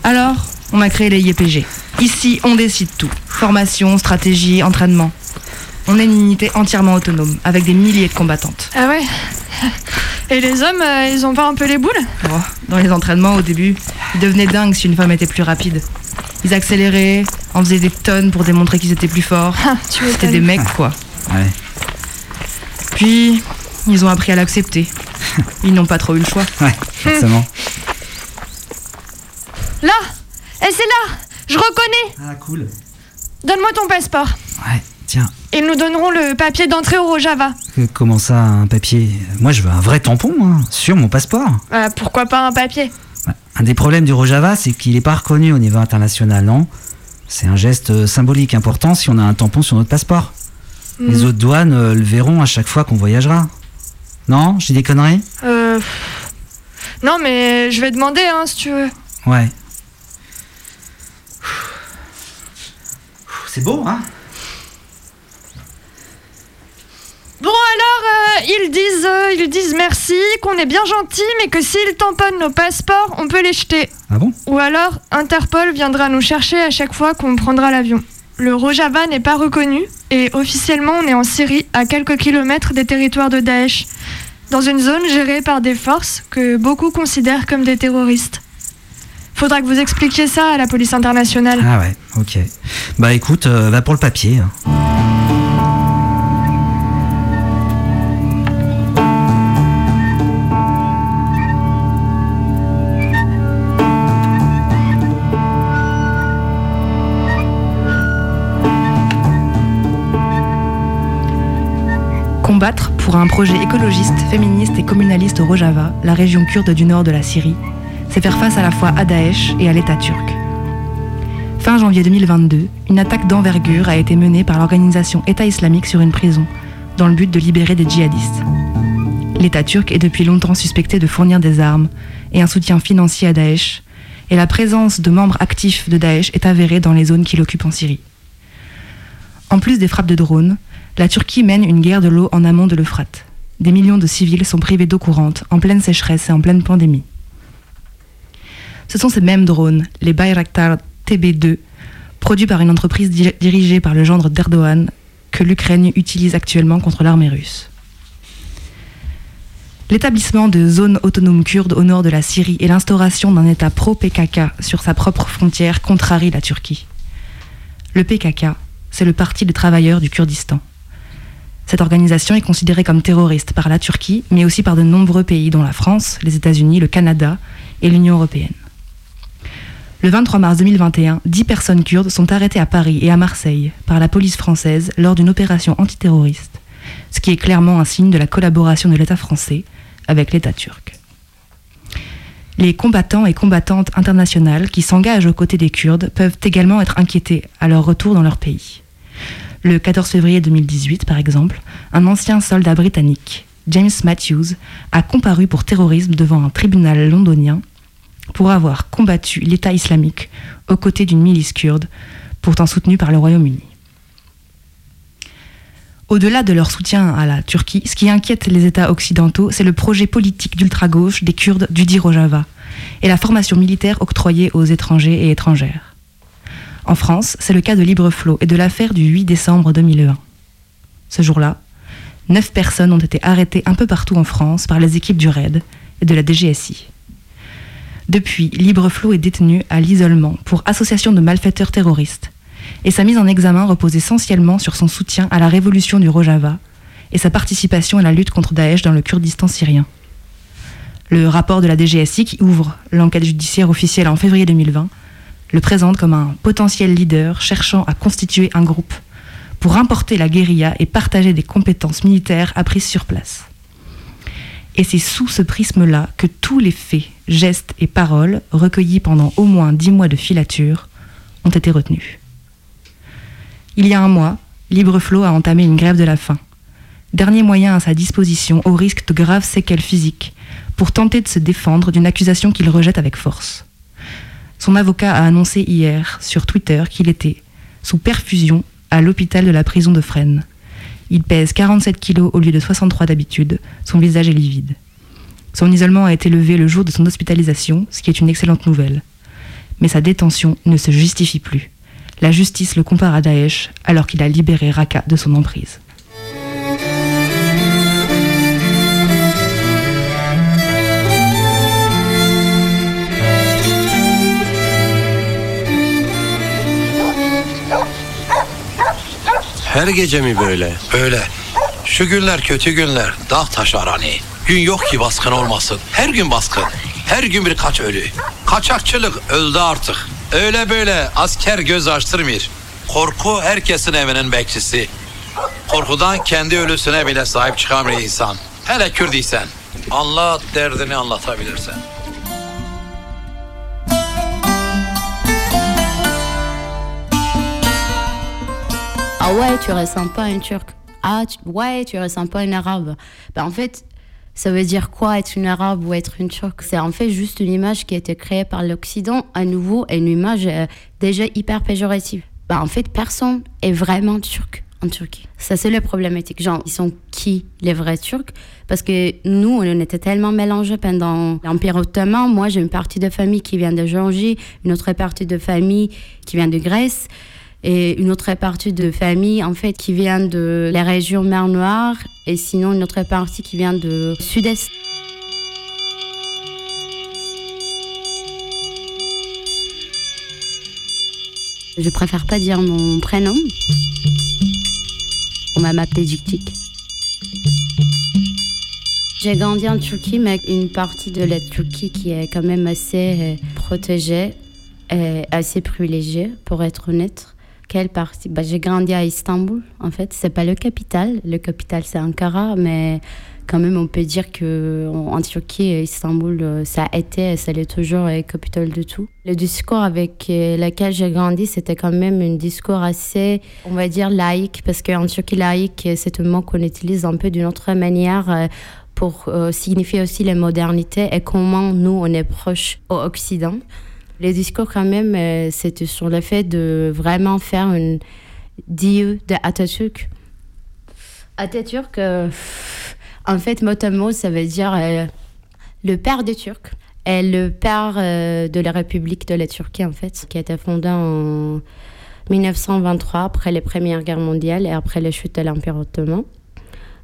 [SPEAKER 17] Alors, on a créé les YPG. Ici, on décide tout. Formation, stratégie, entraînement. On est une unité entièrement autonome, avec des milliers de combattantes.
[SPEAKER 7] Ah ouais Et les hommes, euh, ils ont pas un peu les boules?
[SPEAKER 17] Oh, dans les entraînements, au début, ils devenaient dingues si une femme était plus rapide. Ils accéléraient, en faisaient des tonnes pour démontrer qu'ils étaient plus forts.
[SPEAKER 7] tu
[SPEAKER 17] C'était des mecs, quoi.
[SPEAKER 6] Ouais.
[SPEAKER 17] Puis, ils ont appris à l'accepter. Ils n'ont pas trop eu le choix.
[SPEAKER 6] Ouais, forcément.
[SPEAKER 7] Là Et c'est là Je reconnais
[SPEAKER 6] Ah, cool.
[SPEAKER 7] Donne-moi ton passeport.
[SPEAKER 6] Ouais, tiens.
[SPEAKER 7] Ils nous donneront le papier d'entrée au Rojava.
[SPEAKER 6] Euh, Comment ça, un papier? Moi, je veux un vrai tampon, moi, sur mon passeport.
[SPEAKER 7] Euh, pourquoi pas un papier?
[SPEAKER 6] Un des problèmes du Rojava, c'est qu'il n'est pas reconnu au niveau international, non? C'est un geste euh, symbolique important si on a un tampon sur notre passeport. Les
[SPEAKER 7] Hmm.
[SPEAKER 6] autres douanes euh, le verront à chaque fois qu'on voyagera. Non? J'ai des conneries?
[SPEAKER 7] Euh... Non, mais je vais demander, hein, si tu veux.
[SPEAKER 6] Ouais. C'est beau, hein
[SPEAKER 7] Bon alors, euh, ils disent, euh, ils disent merci, qu'on est bien gentil, mais que s'ils tamponnent nos passeports, on peut les jeter.
[SPEAKER 6] Ah bon
[SPEAKER 7] Ou alors, Interpol viendra nous chercher à chaque fois qu'on prendra l'avion. Le Rojava n'est pas reconnu et officiellement on est en Syrie, à quelques kilomètres des territoires de Daesh, dans une zone gérée par des forces que beaucoup considèrent comme des terroristes. Faudra que vous expliquiez ça à la police internationale.
[SPEAKER 6] Ah ouais, ok. Bah écoute, euh, va pour le papier. hein.
[SPEAKER 17] Combattre pour un projet écologiste, féministe et communaliste au Rojava, la région kurde du nord de la Syrie, c'est faire face à la fois à Daesh et à l'État turc. Fin janvier 2022, une attaque d'envergure a été menée par l'organisation État islamique sur une prison, dans le but de libérer des djihadistes. L'État turc est depuis longtemps suspecté de fournir des armes et un soutien financier à Daesh, et la présence de membres actifs de Daesh est avérée dans les zones qu'il occupe en Syrie. En plus des frappes de drones, la Turquie mène une guerre de l'eau en amont de l'Euphrate. Des millions de civils sont privés d'eau courante, en pleine sécheresse et en pleine pandémie. Ce sont ces mêmes drones, les Bayraktar TB2, produits par une entreprise di- dirigée par le gendre d'Erdogan, que l'Ukraine utilise actuellement contre l'armée russe. L'établissement de zones autonomes kurdes au nord de la Syrie et l'instauration d'un État pro-PKK sur sa propre frontière contrarient la Turquie. Le PKK, c'est le Parti des travailleurs du Kurdistan. Cette organisation est considérée comme terroriste par la Turquie, mais aussi par de nombreux pays, dont la France, les États-Unis, le Canada et l'Union européenne. Le 23 mars 2021, 10 personnes kurdes sont arrêtées à Paris et à Marseille par la police française lors d'une opération antiterroriste, ce qui est clairement un signe de la collaboration de l'État français avec l'État turc. Les combattants et combattantes internationales qui s'engagent aux côtés des Kurdes peuvent également être inquiétés à leur retour dans leur pays. Le 14 février 2018, par exemple, un ancien soldat britannique, James Matthews, a comparu pour terrorisme devant un tribunal londonien pour avoir combattu l'État islamique aux côtés d'une milice kurde, pourtant soutenue par le Royaume-Uni. Au-delà de leur soutien à la Turquie, ce qui inquiète les États occidentaux, c'est le projet politique d'ultra-gauche des Kurdes du dit Rojava, et la formation militaire octroyée aux étrangers et étrangères. En France, c'est le cas de Libreflot et de l'affaire du 8 décembre 2001. Ce jour-là, neuf personnes ont été arrêtées un peu partout en France par les équipes du RAID et de la DGSI. Depuis, Libreflot est détenu à l'isolement pour association de malfaiteurs terroristes, et sa mise en examen repose essentiellement sur son soutien à la révolution du Rojava et sa participation à la lutte contre Daesh dans le Kurdistan syrien. Le rapport de la DGSI qui ouvre l'enquête judiciaire officielle en février 2020 le présente comme un potentiel leader cherchant à constituer un groupe pour importer la guérilla et partager des compétences militaires apprises sur place. Et c'est sous ce prisme-là que tous les faits, gestes et paroles recueillis pendant au moins dix mois de filature ont été retenus. Il y a un mois, Libreflot a entamé une grève de la faim, dernier moyen à sa disposition au risque de graves séquelles physiques, pour tenter de se défendre d'une accusation qu'il rejette avec force. Son avocat a annoncé hier sur Twitter qu'il était sous perfusion à l'hôpital de la prison de Fresnes. Il pèse 47 kilos au lieu de 63 d'habitude, son visage est livide. Son isolement a été levé le jour de son hospitalisation, ce qui est une excellente nouvelle. Mais sa détention ne se justifie plus. La justice le compare à Daesh alors qu'il a libéré Raqqa de son emprise.
[SPEAKER 18] Her gece mi böyle? Öyle. Şu günler kötü günler. Dağ taş arani. Gün yok ki baskın olmasın. Her gün baskın. Her gün birkaç ölü. Kaçakçılık öldü artık. Öyle böyle asker göz açtırmıyor. Korku herkesin evinin bekçisi. Korkudan kendi ölüsüne bile sahip çıkamıyor insan. Hele Kürdiysen. Anlat derdini anlatabilirsen.
[SPEAKER 12] Ah ouais, tu ressens pas un turc. Ah tu- ouais, tu ressens pas un arabe. Ben, en fait, ça veut dire quoi être une arabe ou être une turque? C'est en fait juste une image qui a été créée par l'Occident, à nouveau, une image euh, déjà hyper péjorative. Ben, en fait, personne est vraiment turc en Turquie. Ça, c'est le problématique. Genre, ils sont qui les vrais Turcs? Parce que nous, on était tellement mélangés pendant l'Empire ottoman. Moi, j'ai une partie de famille qui vient de Géorgie, une autre partie de famille qui vient de Grèce et une autre partie de famille en fait qui vient de la région mer Noire et sinon une autre partie qui vient de sud-est. Je préfère pas dire mon prénom. On m'a m'appeler Diktik. J'ai grandi en Turquie, mais une partie de la Turquie qui est quand même assez euh, protégée, et assez privilégiée, pour être honnête. Quelle partie? Bah, J'ai grandi à Istanbul, en fait. C'est pas le capital. Le capital, c'est Ankara, mais quand même, on peut dire que en Turquie, Istanbul, euh, ça a été, et ça l'est toujours, la capitale de tout. Le discours avec euh, lequel j'ai grandi, c'était quand même un discours assez, on va dire, laïque, parce qu'en Turquie, laïque, c'est un mot qu'on utilise un peu d'une autre manière euh, pour signifier aussi la modernité et comment nous, on est proche au Occident. Les discours, quand même, euh, c'était sur le fait de vraiment faire une dieu de Atatürk. Atatürk, euh, en fait, mot à mot, ça veut dire euh, le père des Turcs et le père euh, de la République de la Turquie, en fait, qui a été fondée en 1923, après les Premières Guerres mondiales et après la chute de l'Empire ottoman.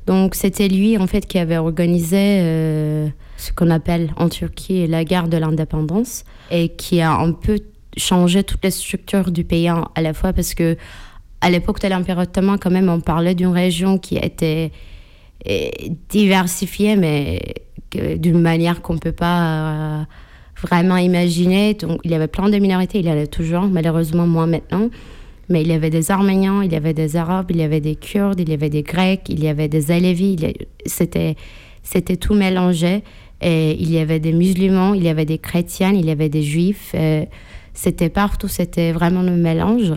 [SPEAKER 12] Donc, c'était lui, en fait, qui avait organisé euh, ce qu'on appelle en Turquie la guerre de l'indépendance et qui a un peu changé toutes les structures du pays à la fois parce que à l'époque de l'Empire ottoman, quand même, on parlait d'une région qui était euh, diversifiée, mais d'une manière qu'on ne peut pas euh, vraiment imaginer. Donc, il y avait plein de minorités, il y en a toujours, malheureusement moins maintenant. Mais il y avait des Arméniens, il y avait des Arabes, il y avait des Kurdes, il y avait des Grecs, il y avait des Alevis. il y a- C'était, c'était tout mélangé. Et il y avait des musulmans, il y avait des chrétiens, il y avait des juifs. C'était partout, c'était vraiment le mélange.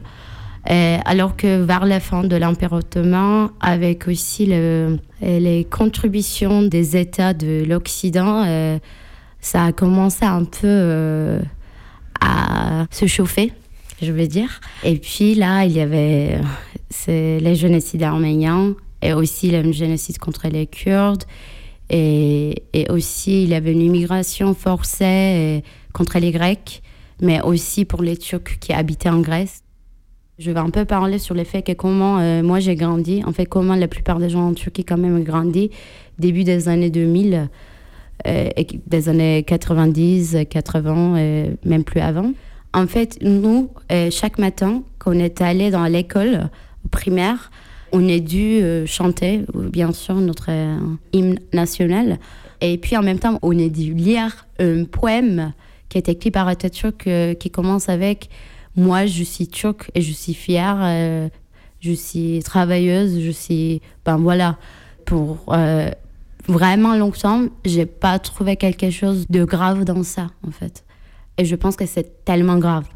[SPEAKER 12] Euh, alors que vers la fin de l'Empire ottoman, avec aussi le- les contributions des États de l'Occident, euh, ça a commencé un peu euh, à se chauffer, je veux dire. Et puis là, il y avait les génocides arméniens et aussi le génocide contre les Kurdes. Et, et aussi, il y avait une immigration forcée euh, contre les Grecs, mais aussi pour les Turcs qui habitaient en Grèce. Je vais un peu parler sur le fait que comment euh, moi j'ai grandi, en fait comment la plupart des gens en Turquie quand même ont grandi, début des années 2000, euh, et des années 90, 80, euh, même plus avant. En fait, nous, euh, chaque matin, quand on est allé dans l'école primaire, on a dû euh, chanter, euh, bien sûr, notre hymne national. Et puis en même temps, on a dû lire un poème qui est écrit par Atatürk qui commence avec Moi, je suis turque et je suis fière, je suis travailleuse, je suis. Ben voilà. Pour vraiment longtemps, j'ai pas trouvé quelque chose de grave dans ça, en fait. Et je pense que c'est tellement grave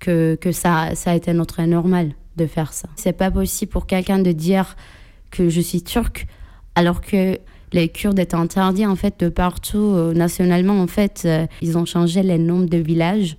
[SPEAKER 12] que, que ça, ça a été notre normal de faire ça. C'est pas possible pour quelqu'un de dire que je suis turc alors que les Kurdes étaient interdits en fait de partout euh, nationalement en fait euh, ils ont changé les noms de villages.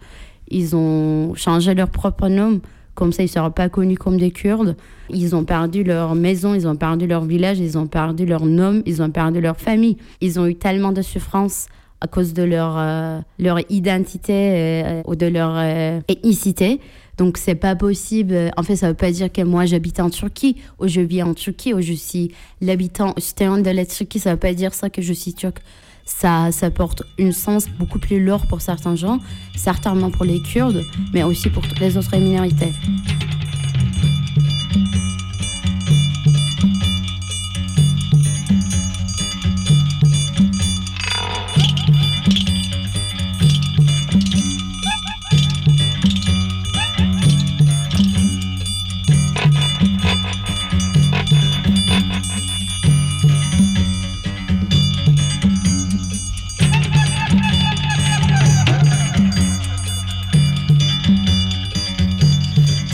[SPEAKER 12] Ils ont changé leur propre nom comme ça ils seront pas connus comme des Kurdes. Ils ont perdu leur maison ils ont perdu leur village ils ont perdu leur nom ils ont perdu leur famille. Ils ont eu tellement de souffrance à cause de leur, euh, leur identité euh, ou de leur euh, ethnicité. Donc c'est pas possible. En fait, ça veut pas dire que moi j'habite en Turquie ou je vis en Turquie ou je suis l'habitant de la Turquie. Ça veut pas dire ça que je suis turc. Ça, ça porte un sens beaucoup plus lourd pour certains gens, certainement pour les Kurdes, mais aussi pour toutes les autres minorités.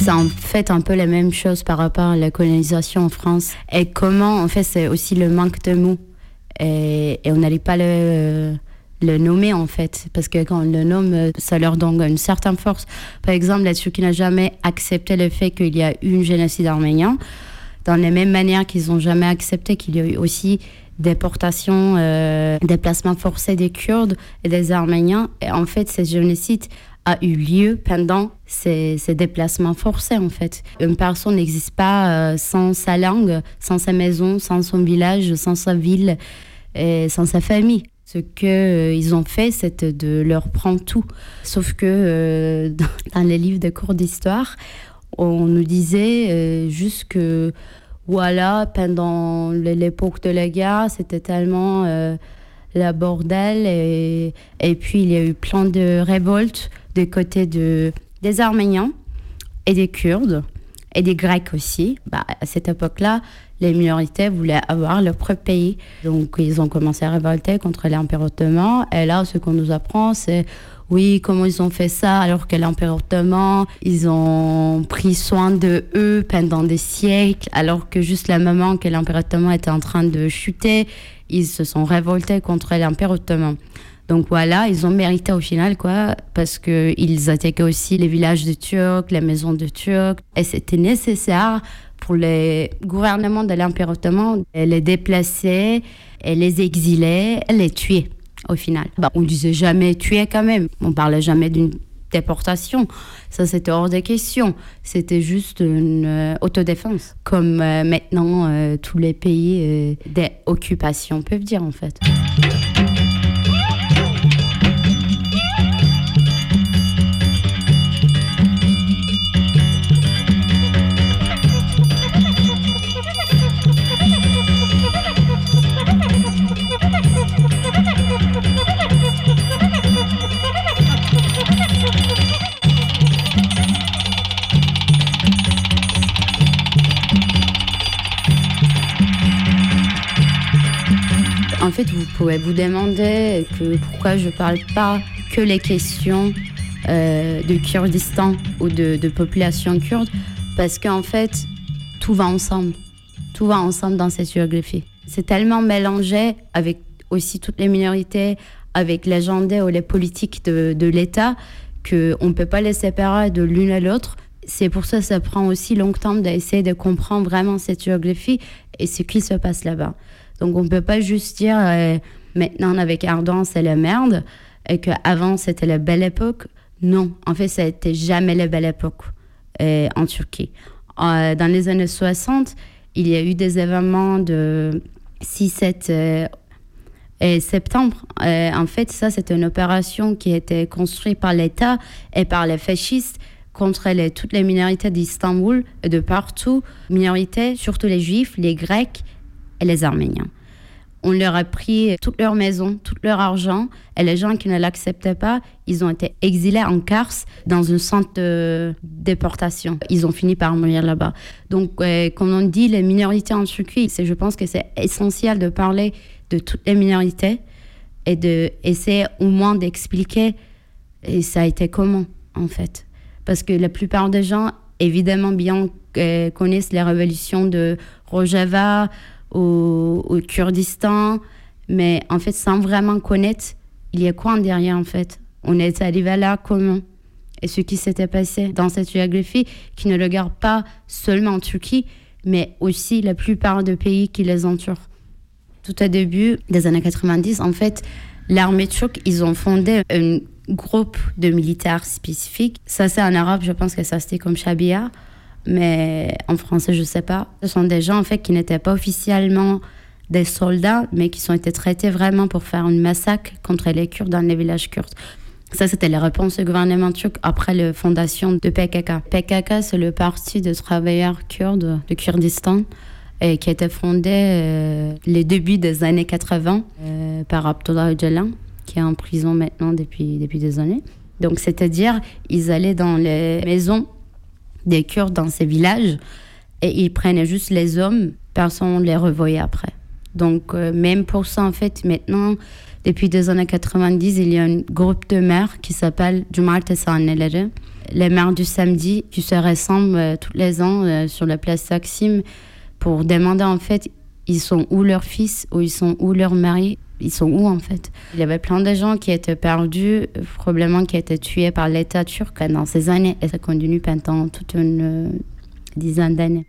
[SPEAKER 12] C'est en fait un peu la même chose par rapport à la colonisation en France. Et comment, en fait, c'est aussi le manque de mots. Et, on n'allait pas le, nommer, en fait. Parce que quand on le nomme, ça leur donne une certaine force. Par exemple, la Turquie n'a jamais accepté le fait qu'il y a eu un génocide arménien. Dans la même manière qu'ils n'ont jamais accepté qu'il y a eu aussi déportation, euh, déplacement forcé des Kurdes et des Arméniens. Et en fait, ce génocide a eu lieu pendant ces, déplacements forcés, en fait. Une personne n'existe pas euh, sans sa langue, sans sa maison, sans son village, sans sa ville, et sans sa famille. Ce qu'ils euh, ont fait, c'est de leur prendre tout. Sauf que euh, (laughs) dans, les livres de cours d'histoire, on nous disait juste que, voilà, pendant l'époque de la guerre, c'était tellement la bordel. Et, et puis, il y a eu plein de révoltes des côtés de, des Arméniens et des Kurdes et des Grecs aussi. Bah, à cette époque-là, les minorités voulaient avoir leur propre pays. Donc, ils ont commencé à révolter contre l'Empire ottoman. Et là, ce qu'on nous apprend, c'est oui, comment ils ont fait ça alors que l'Empire ottoman, ils ont pris soin de eux pendant des siècles, alors que juste la moment que l'Empire ottoman était en train de chuter, ils se sont révoltés contre l'Empire ottoman. Donc voilà, ils ont mérité au final, quoi, parce qu'ils attaquaient aussi les villages de Turcs, les maisons de Turcs, et c'était nécessaire pour les gouvernements de l'Empire ottoman de les déplacer, les exiler, les tuer au final. Bah, on disait jamais tuer quand même, on parlait jamais d'une déportation. Ça, c'était hors des questions. C'était juste une euh, autodéfense, comme euh, maintenant euh, tous les pays des occupations peuvent dire en fait. En fait, vous pouvez vous demander pourquoi je parle pas que les questions euh, de Kurdistan ou de, de population kurde, parce qu'en fait, tout va ensemble. Tout va ensemble dans cette géographie. C'est tellement mélangé avec aussi toutes les minorités, avec l'agenda ou les politiques de, de l'État, qu'on ne peut pas les séparer de l'une à l'autre. C'est pour ça que ça prend aussi longtemps d'essayer de comprendre vraiment cette géographie et ce qui se passe là-bas. Donc on ne peut pas juste dire euh, maintenant avec Erdogan c'est la merde et qu'avant c'était la belle époque. Non, en fait ça n'était jamais la belle époque euh, en Turquie. Euh, dans les années 60, il y a eu des événements de 6-7 et septembre. en fait, ça, c'était une opération qui été construite par l'État et par les fascistes contre toutes les minorités d'Istanbul et de partout. Minorités, surtout les Juifs, les Grecs et les Arméniens. On leur a pris toute leur maison, tout leur argent, et les gens qui ne l'acceptaient pas, ils ont été exilés en Kars dans un centre de déportation. Ils ont fini par mourir là-bas. Donc, euh, comme on dit, les minorités en Turquie, je pense que c'est essentiel de parler de toutes les minorités et de essayer au moins d'expliquer et ça a été comment en fait parce que la plupart des gens évidemment bien euh, connaissent les révolutions de Rojava au, Kurdistan, mais en fait, sans vraiment connaître, il y a quoi en derrière, en fait? On est arrivé là comment? Et ce qui s'était passé dans cette géographie, qui ne regarde pas seulement en Turquie, mais aussi la plupart des pays qui les entourent. Tout au début des années 90, en fait, l'armée turque, ils ont fondé un groupe de militaires spécifiques. Ça, c'est en arabe, je pense que ça c'était comme Shabia mais en français, je sais pas. Ce sont des gens en fait qui n'étaient pas officiellement des soldats, mais qui ont été traités vraiment pour faire une massacre contre les Kurdes dans les villages kurdes. Ça, c'était la réponse du gouvernement turc après la fondation de PKK. PKK, c'est le parti de travailleurs kurdes de Kurdistan et qui a été fondé euh, les débuts des années 80 euh, par Abdullah Öcalan, qui est en prison maintenant depuis, depuis des années. Donc, c'est-à-dire, ils allaient dans les maisons des Kurdes dans ces villages et ils prenaient juste les hommes, personne ne les revoyait après. Donc, euh, même pour ça, en fait, maintenant, depuis les années 90, il y a un groupe de mères qui s'appelle Cumartesi Anneleri. Les mères du samedi qui se rassemblent euh, tous les ans euh, sur la place Taksim pour demander, en fait, ils sont où leurs fils ou ils sont où leurs maris ils sont où en fait? Il y avait plein de gens qui étaient perdus, probablement qui étaient tués par l'État turc dans ces années et ça continue pendant toute une euh, dizaine d'années.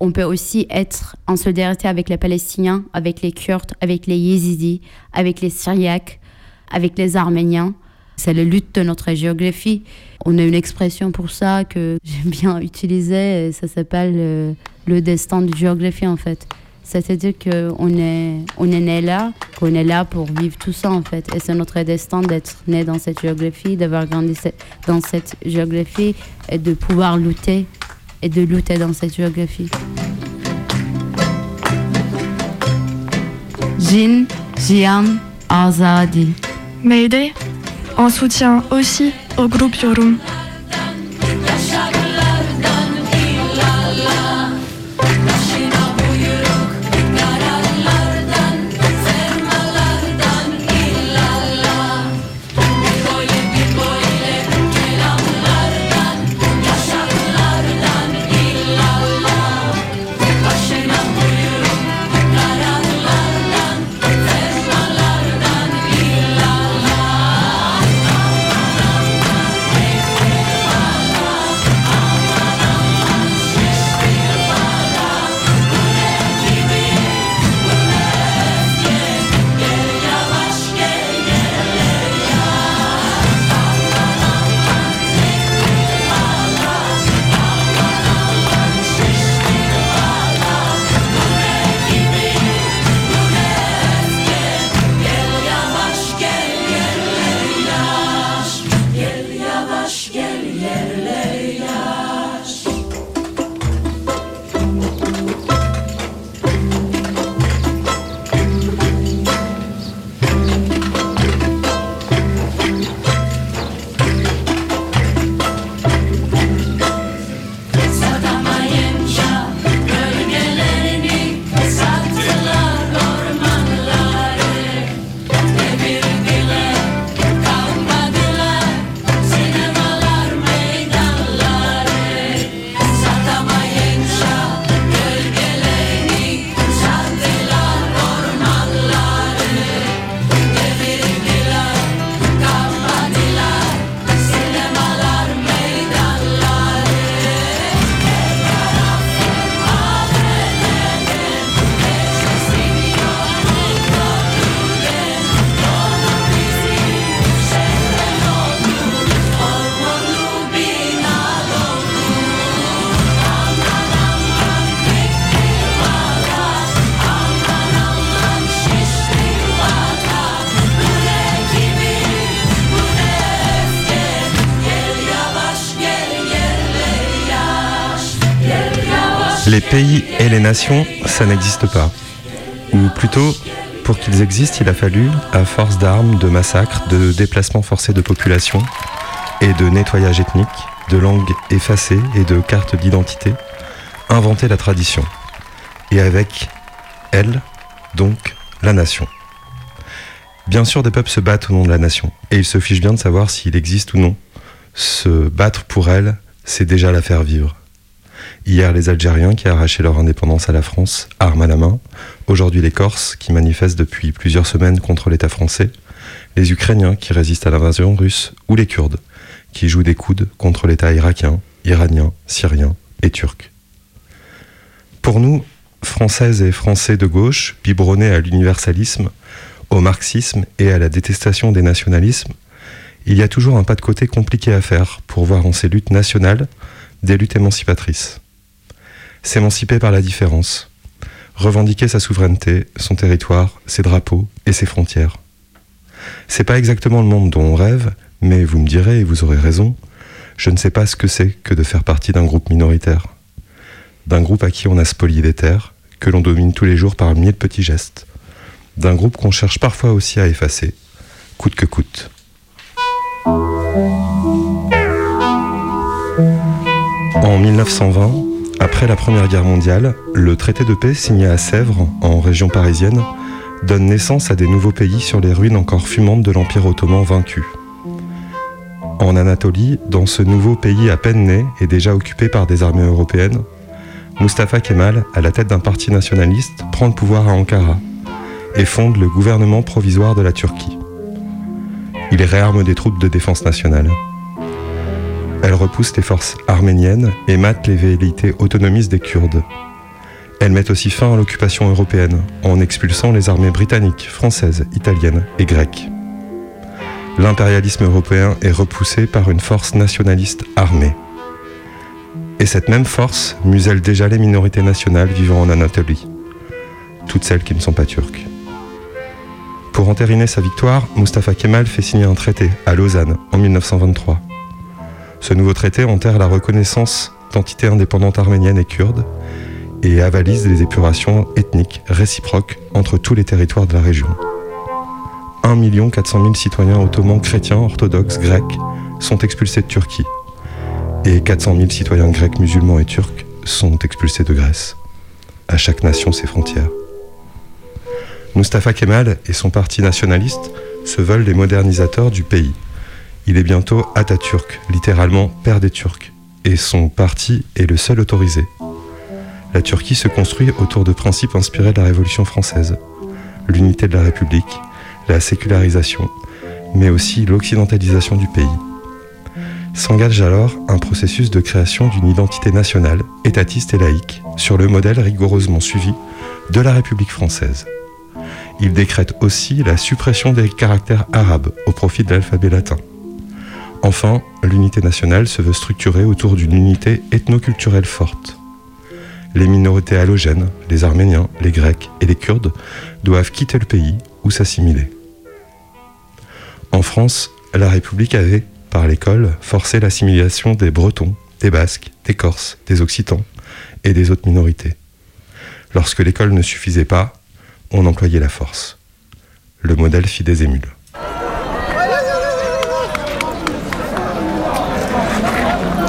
[SPEAKER 12] On peut aussi être en solidarité avec les Palestiniens, avec les Kurdes, avec les Yézidis, avec les Syriaques, avec les Arméniens. C'est la lutte de notre géographie. On a une expression pour ça que (laughs) j'aime bien utiliser, ça s'appelle euh, le destin de géographie en fait. C'est-à-dire qu'on est, on est né là, qu'on est là pour vivre tout ça en fait. Et c'est notre destin d'être né dans cette géographie, d'avoir grandi dans cette géographie et de pouvoir lutter et de lutter dans cette géographie.
[SPEAKER 7] Jin, Jian, Azadi. Mayday, en soutien aussi au groupe Yorum.
[SPEAKER 15] Pays et les nations, ça n'existe pas. Ou plutôt, pour qu'ils existent, il a fallu, à force d'armes, de massacres, de déplacements forcés de population et de nettoyage ethnique, de langues effacées et de cartes d'identité, inventer la tradition. Et avec elle, donc, la nation. Bien sûr, des peuples se battent au nom de la nation, et ils se fichent bien de savoir s'il existe ou non. Se battre pour elle, c'est déjà la faire vivre. Hier, les Algériens qui arrachaient leur indépendance à la France, armes à la main. Aujourd'hui, les Corses qui manifestent depuis plusieurs semaines contre l'État français. Les Ukrainiens qui résistent à l'invasion russe. Ou les Kurdes qui jouent des coudes contre l'État irakien, iranien, syrien et turc. Pour nous, Françaises et Français de gauche, biberonnés à l'universalisme, au marxisme et à la détestation des nationalismes, il y a toujours un pas de côté compliqué à faire pour voir en ces luttes nationales des luttes émancipatrices. S'émanciper par la différence, revendiquer sa souveraineté, son territoire, ses drapeaux et ses frontières. C'est pas exactement le monde dont on rêve, mais vous me direz, et vous aurez raison, je ne sais pas ce que c'est que de faire partie d'un groupe minoritaire. D'un groupe à qui on a spolié des terres, que l'on domine tous les jours par mille petits gestes. D'un groupe qu'on cherche parfois aussi à effacer, coûte que coûte. En 1920, après la Première Guerre mondiale, le traité de paix signé à Sèvres, en région parisienne, donne naissance à des nouveaux pays sur les ruines encore fumantes de l'Empire ottoman vaincu. En Anatolie, dans ce nouveau pays à peine né et déjà occupé par des armées européennes, Mustafa Kemal, à la tête d'un parti nationaliste, prend le pouvoir à Ankara et fonde le gouvernement provisoire de la Turquie. Il réarme des troupes de défense nationale. Elle repousse les forces arméniennes et mate les velléités autonomistes des Kurdes. Elle met aussi fin à l'occupation européenne en expulsant les armées britanniques, françaises, italiennes et grecques. L'impérialisme européen est repoussé par une force nationaliste armée. Et cette même force muselle déjà les minorités nationales vivant en Anatolie, toutes celles qui ne sont pas turques. Pour entériner sa victoire, Mustafa Kemal fait signer un traité à Lausanne en 1923. Ce nouveau traité enterre la reconnaissance d'entités indépendantes arméniennes et kurdes et avalise les épurations ethniques réciproques entre tous les territoires de la région. 1 400 000 citoyens ottomans chrétiens, orthodoxes, grecs sont expulsés de Turquie et 400 000 citoyens grecs, musulmans et turcs sont expulsés de Grèce. À chaque nation ses frontières. Mustafa Kemal et son parti nationaliste se veulent les modernisateurs du pays. Il est bientôt Atatürk, littéralement père des Turcs, et son parti est le seul autorisé. La Turquie se construit autour de principes inspirés de la Révolution française. L'unité de la République, la sécularisation, mais aussi l'occidentalisation du pays. S'engage alors un processus de création d'une identité nationale, étatiste et laïque, sur le modèle rigoureusement suivi de la République française. Il décrète aussi la suppression des caractères arabes au profit de l'alphabet latin. Enfin, l'unité nationale se veut structurer autour d'une unité ethnoculturelle forte. Les minorités halogènes, les Arméniens, les Grecs et les Kurdes doivent quitter le pays ou s'assimiler. En France, la République avait, par l'école, forcé l'assimilation des Bretons, des Basques, des Corses, des Occitans et des autres minorités. Lorsque l'école ne suffisait pas, on employait la force. Le modèle fit des émules.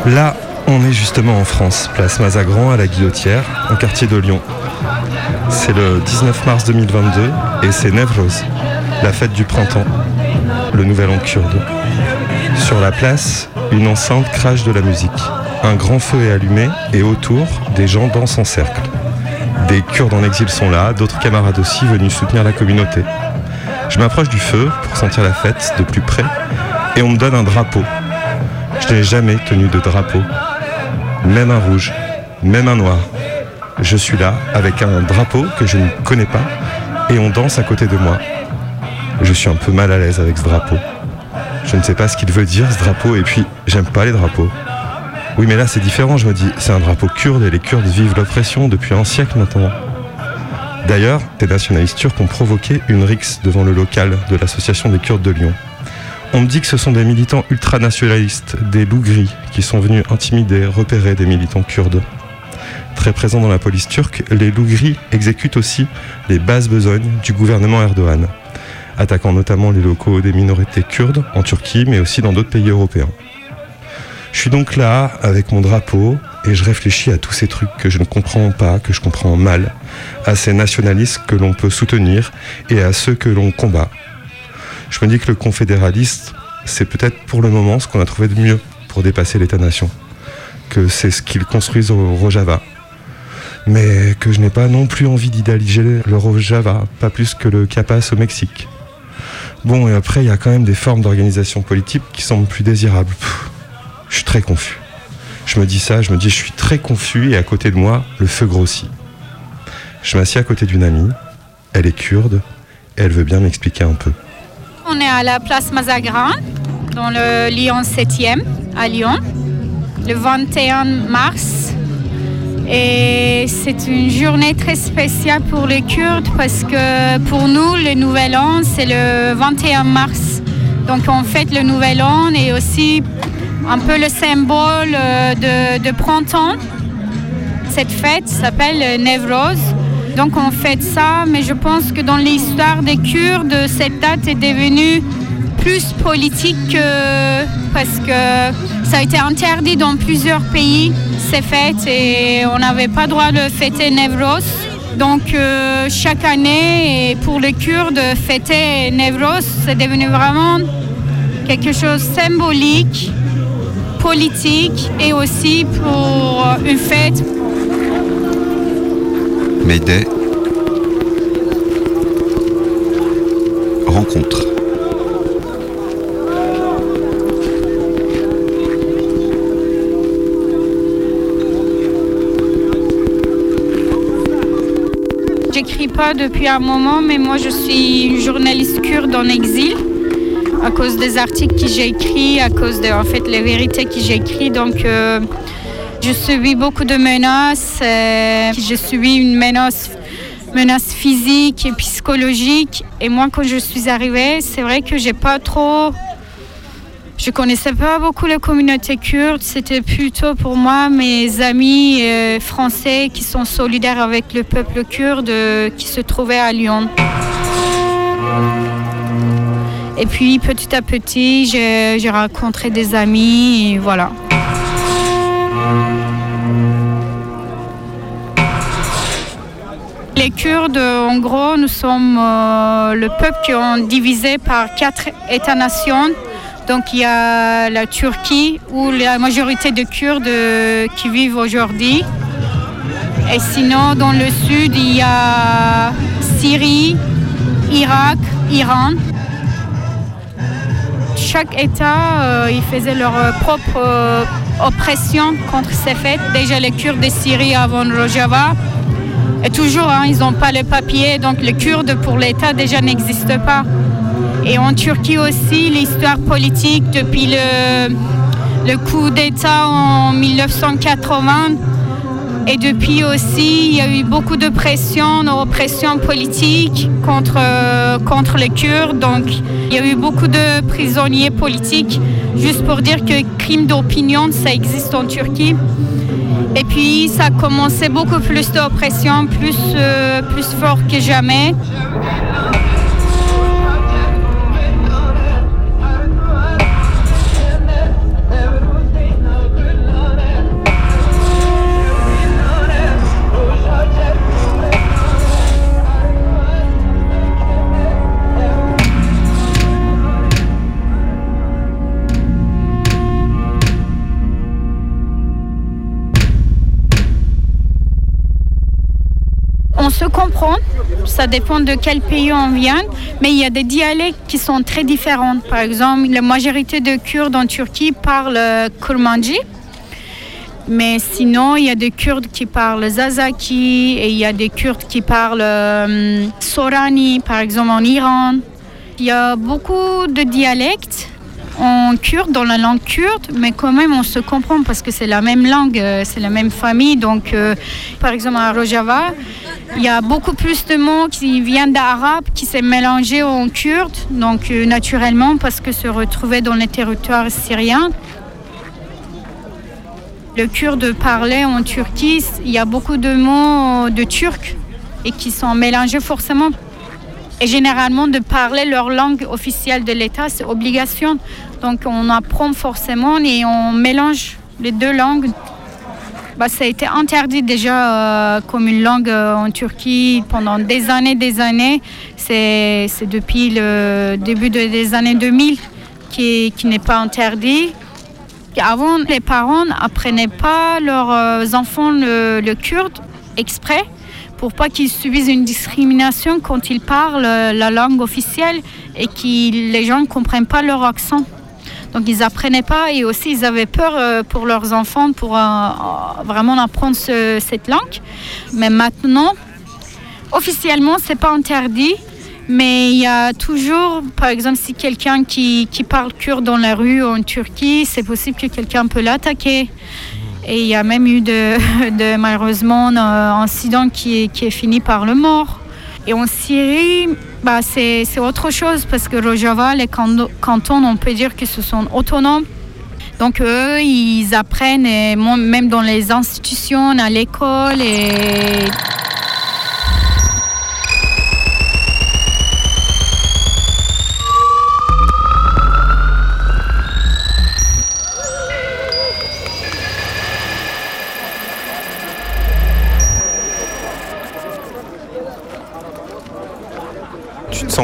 [SPEAKER 15] Là, on est justement en France, place Mazagran à la Guillotière, en quartier de Lyon. C'est le 19 mars 2022 et c'est Nevroz, la fête du printemps, le nouvel an kurde. Sur la place, une enceinte crache de la musique. Un grand feu est allumé et autour, des gens dansent en cercle. Des Kurdes en exil sont là, d'autres camarades aussi venus soutenir la communauté. Je m'approche du feu pour sentir la fête de plus près et on me donne un drapeau. Je n'ai jamais tenu de drapeau, même un rouge, même un noir. Je suis là avec un drapeau que je ne connais pas et on danse à côté de moi. Je suis un peu mal à l'aise avec ce drapeau. Je ne sais pas ce qu'il veut dire ce drapeau et puis j'aime pas les drapeaux. Oui mais là c'est différent, je me dis, c'est un drapeau kurde et les Kurdes vivent l'oppression depuis un siècle maintenant. D'ailleurs, des nationalistes turcs ont provoqué une rixe devant le local de l'association des Kurdes de Lyon. On me dit que ce sont des militants ultranationalistes, des loups gris, qui sont venus intimider, repérer des militants kurdes. Très présents dans la police turque, les loups gris exécutent aussi les basses besognes du gouvernement Erdogan, attaquant notamment les locaux des minorités kurdes en Turquie, mais aussi dans d'autres pays européens. Je suis donc là avec mon drapeau et je réfléchis à tous ces trucs que je ne comprends pas, que je comprends mal, à ces nationalistes que l'on peut soutenir et à ceux que l'on combat. Je me dis que le confédéraliste, c'est peut-être pour le moment ce qu'on a trouvé de mieux pour dépasser l'État-nation, que c'est ce qu'ils construisent au Rojava, mais que je n'ai pas non plus envie d'idéaliser le Rojava, pas plus que le Capas au Mexique. Bon, et après, il y a quand même des formes d'organisation politique qui semblent plus désirables. Je suis très confus. Je me dis ça, je me dis je suis très confus et à côté de moi, le feu grossit. Je m'assieds à côté d'une amie, elle est kurde, et elle veut bien m'expliquer un peu.
[SPEAKER 11] On est à la place Mazagran, dans le Lyon 7e, à Lyon, le 21 mars. Et c'est une journée très spéciale pour les Kurdes parce que pour nous, le Nouvel An, c'est le 21 mars. Donc on fête le Nouvel An et aussi un peu le symbole euh, de, de printemps. Cette fête s'appelle Nevroz. Donc on fête ça, mais je pense que dans l'histoire des Kurdes, cette date est devenue plus politique que- parce que ça a été interdit dans plusieurs pays, ces fêtes, et on n'avait pas droit de fêter Nevroz. Donc euh, chaque année, pour les Kurdes, fêter Nevroz, c'est devenu vraiment quelque chose de symbolique, politique et aussi pour une fête
[SPEAKER 19] Rencontre.
[SPEAKER 11] J'écris pas depuis un moment, mais moi je suis une journaliste kurde en exil à cause des articles que j'ai écrits, à cause de en fait les vérités que j'ai écrites. Donc euh, je subis beaucoup de menaces. euh, j'ai subi une menace, physique et psychologique. Et moi quand je suis arrivée, c'est vrai que j'ai pas trop je connaissais pas beaucoup la communauté kurde. C'était plutôt pour moi mes amis euh, français qui sont solidaires avec le peuple kurde euh, qui se trouvait à Lyon. Et puis petit à petit, j'ai rencontré des amis et voilà. Les Kurdes, en gros, nous sommes euh, le peuple qui est divisé par quatre États-nations. Donc il y a la Turquie où la majorité de Kurdes euh, qui vivent aujourd'hui. Et sinon, dans le sud, il y a Syrie, Irak, Iran. Chaque État, euh, ils faisaient leur propre euh, oppression contre ces fêtes. Déjà les Kurdes de Syrie avant Rojava. Toujours, hein, ils n'ont pas les papiers, donc les Kurdes pour l'État déjà n'existent pas. Et en Turquie aussi, l'histoire politique depuis le, le coup d'État en 1980 et depuis aussi, il y a eu beaucoup de pression, de pression politique contre, contre les Kurdes. Donc, il y a eu beaucoup de prisonniers politiques. Juste pour dire que crime d'opinion, ça existe en Turquie. Et puis, ça a commencé beaucoup plus d'oppression, plus, euh, plus fort que jamais. On se comprend, ça dépend de quel pays on vient, mais il y a des dialectes qui sont très différents. Par exemple, la majorité de Kurdes en Turquie parlent euh, kurmanji, mais sinon, il y a des Kurdes qui parlent zazaki et il y a des Kurdes qui parlent euh, sorani, par exemple en Iran. Il y a beaucoup de dialectes en kurde, dans la langue kurde, mais quand même on se comprend parce que c'est la même langue, euh, c'est la même famille. Donc, euh, par exemple, à Rojava, il y a beaucoup plus de mots qui viennent d'arabe qui s'est mélangé en kurde, donc euh, naturellement parce que se retrouvaient dans les territoires syriens. le kurde parlait en Turquie, il y a beaucoup de mots de turc et qui sont mélangés forcément. Et généralement, de parler leur langue officielle de l'État, c'est obligation. Donc on apprend forcément et on mélange les deux langues. Bah, ça a été interdit déjà euh, comme une langue euh, en Turquie pendant des années, des années. C'est depuis le début de- des années 2000 qui, n'est pas interdit. Avant, les parents n'apprenaient pas leurs euh, enfants le, kurde exprès pour pas qu'ils subissent une discrimination quand ils parlent la langue officielle et que les gens ne comprennent pas leur accent. Donc ils apprenaient pas et aussi ils avaient peur euh, pour leurs enfants pour euh, euh, vraiment apprendre ce- cette langue. Mais maintenant, officiellement, c'est pas interdit. Mais il y a toujours, par exemple, si quelqu'un qui, qui parle kurde dans la rue en Turquie, c'est possible que quelqu'un peut l'attaquer. Et il y a même eu de, (laughs) de malheureusement un incident qui est, qui est fini par le mort. Et en Syrie, bah, c'est autre chose parce que Rojava, les can- cantons, on peut dire que ce sont autonomes. Donc eux, ils apprennent, et même dans les institutions, à l'école. Et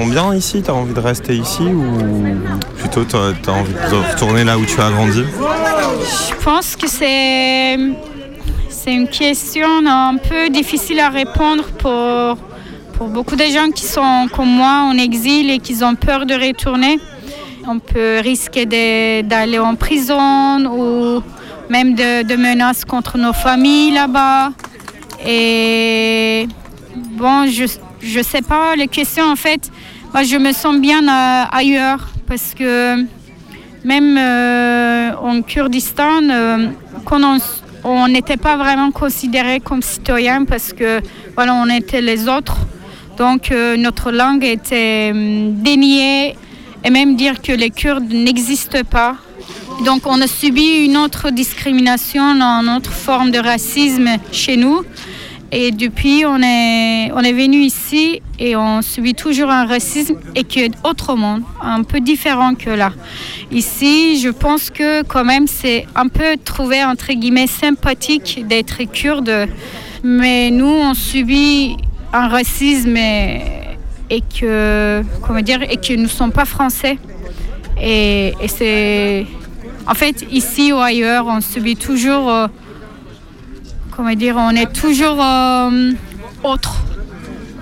[SPEAKER 15] bien ici T'as envie de rester ici ou plutôt t'as as envie de retourner là où tu as grandi?
[SPEAKER 11] Je pense que c'est c'est une question un peu difficile à répondre pour, pour beaucoup de gens qui sont comme moi en exil et qui ont peur de retourner. On peut risquer d'aller en prison ou même de, de menaces contre nos familles là-bas. Et bon, je je sais pas, les questions en fait, moi je me sens bien euh, ailleurs parce que même euh, en Kurdistan, euh, on n'était pas vraiment considérés comme citoyens parce que voilà, on était les autres. Donc notre langue était hum, déniée et même dire que les Kurdes n'existent pas. Donc on a subi une autre discrimination, une autre forme de racisme chez nous. Et depuis, on est, on est venu ici et on subit toujours un racisme et qui est autrement, un peu différent que là. Ici, je pense que quand même, c'est un peu trouvé, entre guillemets, sympathique d'être kurde. Mais nous, on subit un racisme et, que, comment dire, et que nous ne sommes pas français. Et, et c'est... En fait, ici ou ailleurs, on subit toujours... comment dire, on est toujours euh, autre.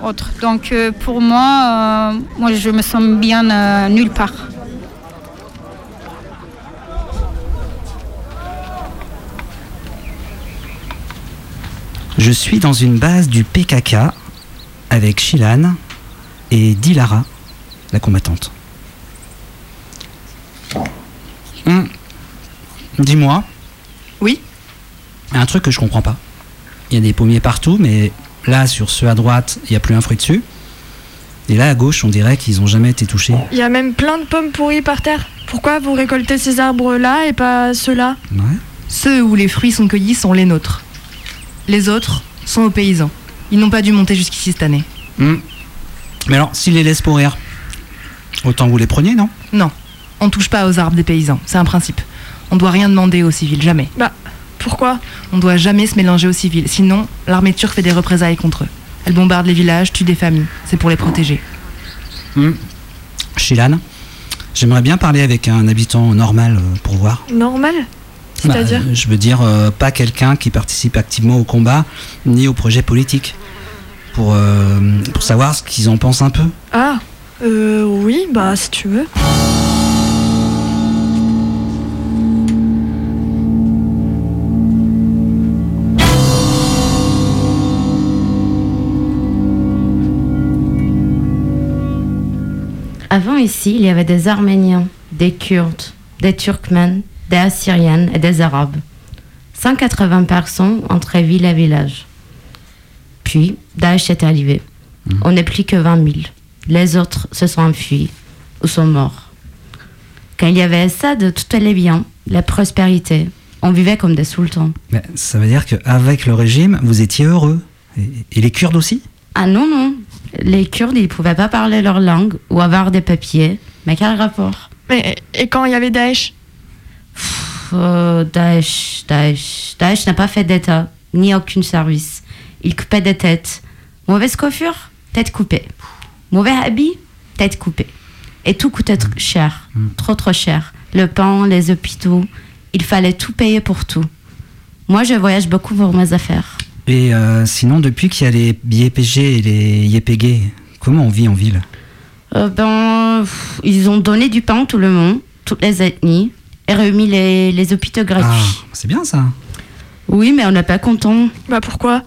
[SPEAKER 11] autre. Donc euh, pour moi, euh, moi je me sens bien euh, nulle part.
[SPEAKER 6] Je suis dans une base du PKK avec Shilan et Dilara, la combattante. Hum. Dis-moi.
[SPEAKER 17] Oui
[SPEAKER 6] Un truc que je comprends pas. Il y a des pommiers partout, mais là, sur ceux à droite, il n'y a plus un fruit dessus. Et là, à gauche, on dirait qu'ils n'ont jamais été touchés.
[SPEAKER 7] Il y a même plein de pommes pourries par terre. Pourquoi vous récoltez ces arbres-là et pas ceux-là
[SPEAKER 17] Ceux où les fruits sont cueillis sont les nôtres. Les autres sont aux paysans. Ils n'ont pas dû monter jusqu'ici cette année.
[SPEAKER 6] Hum. Mais alors, s'ils les laissent pourrir, autant vous les preniez, non?
[SPEAKER 17] Non, on touche pas aux arbres des paysans, c'est un principe. On doit rien demander aux civils, jamais.
[SPEAKER 7] Bah, pourquoi
[SPEAKER 17] On doit jamais se mélanger aux civils, sinon l'armée turque fait des représailles contre eux. Elle bombarde les villages, tue des familles, c'est pour les protéger.
[SPEAKER 6] Hum. Shilan, j'aimerais bien parler avec un habitant normal euh, pour voir.
[SPEAKER 7] Normal C'est-à-dire
[SPEAKER 6] Bah, Je veux dire, euh, pas quelqu'un qui participe activement au combat ni au projet politique. Pour, euh, pour savoir ce qu'ils en pensent un peu.
[SPEAKER 7] Ah, euh, oui, bah si tu veux.
[SPEAKER 12] Avant ici, il y avait des Arméniens, des Kurdes, des Turkmènes, des Assyriennes et des Arabes. 180 personnes entre ville et village. Puis, Daesh est arrivé. On n'est plus que 20 000. Les autres se sont enfuis ou sont morts. Quand il y avait ça de tout allait bien, la prospérité, On vivait comme des sultans.
[SPEAKER 6] Mais ça veut dire qu'avec le régime, vous étiez heureux. Et, et les Kurdes aussi?
[SPEAKER 12] Ah non, non. Les Kurdes, ils pouvaient pas parler leur langue ou avoir des papiers. Mais quel rapport?
[SPEAKER 7] Mais et quand il y avait Daesh?
[SPEAKER 12] Pff, euh, Daesh, Daesh. Daesh n'a pas fait d'État, ni aucun service. Il coupait des têtes. Mauvaise coiffure, tête coupée. Mauvais habit, tête coupée. Et tout coûtait tr- cher, trop trop cher. Le pain, les hôpitaux, il fallait tout payer pour tout. Moi, je voyage beaucoup pour mes affaires.
[SPEAKER 6] Et euh, sinon, depuis qu'il y a les YPG et les YPG, comment on vit en ville?
[SPEAKER 12] Euh, ben, pff, ils ont donné du pain à tout le monde, toutes les ethnies, et remis les, les hôpitaux gratuits.
[SPEAKER 6] Ah, c'est bien ça.
[SPEAKER 12] Oui, mais on n'est pas content.
[SPEAKER 7] Bah pourquoi?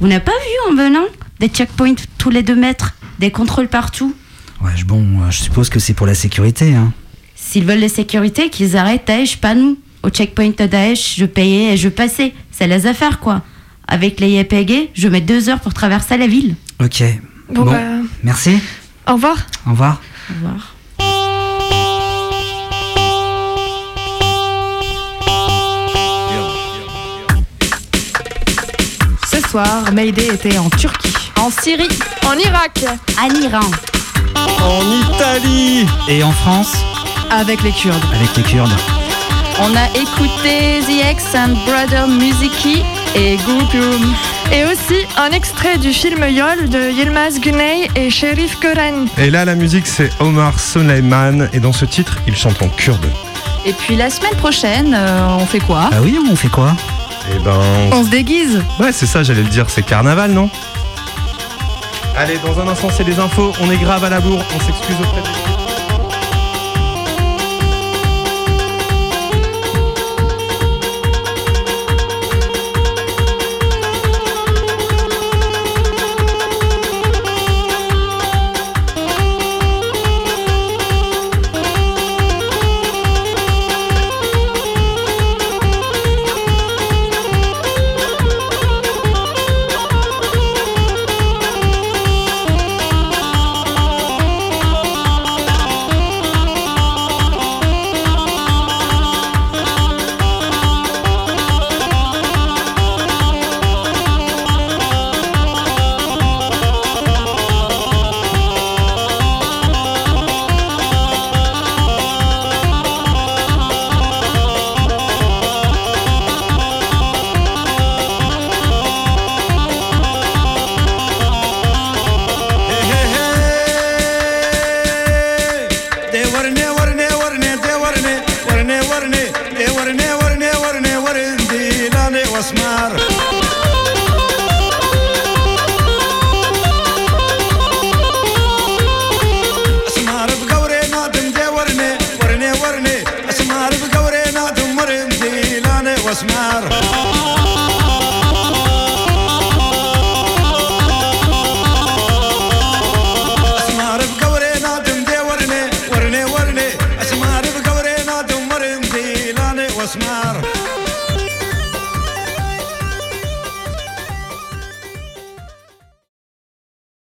[SPEAKER 12] Vous n'avez pas vu en venant Des checkpoints tous les deux mètres, des contrôles partout.
[SPEAKER 6] Ouais, bon, euh, je suppose que c'est pour la sécurité. Hein.
[SPEAKER 12] S'ils veulent la sécurité, qu'ils arrêtent Daesh, pas nous. Au checkpoint de Daesh, je payais et je passais. C'est les affaires, quoi. Avec les YPG, je mets deux heures pour traverser la ville.
[SPEAKER 6] Ok.
[SPEAKER 7] Bon, bah,
[SPEAKER 6] Merci.
[SPEAKER 7] au revoir.
[SPEAKER 6] Au revoir.
[SPEAKER 12] Au revoir.
[SPEAKER 17] Ce soir, Mayday était en Turquie.
[SPEAKER 8] En Syrie.
[SPEAKER 7] En Irak.
[SPEAKER 12] En Iran.
[SPEAKER 15] En Italie
[SPEAKER 6] Et en France
[SPEAKER 17] Avec les Kurdes.
[SPEAKER 6] Avec les Kurdes.
[SPEAKER 8] On a écouté The X and Brother Musiki et.
[SPEAKER 7] Et aussi un extrait du film Yol de Yilmaz Güney et Sherif Gören.
[SPEAKER 15] Et là, la musique, c'est Omar Soleiman. Et dans ce titre, il chante en kurde.
[SPEAKER 8] Et puis la semaine prochaine, euh, on fait quoi?
[SPEAKER 6] Ah oui, on fait quoi?
[SPEAKER 15] Eh ben.
[SPEAKER 17] On se déguise.
[SPEAKER 15] Ouais, c'est ça, j'allais le dire, c'est carnaval, non? Allez, dans un instant, c'est les infos. On est grave à la bourre. On s'excuse auprès des.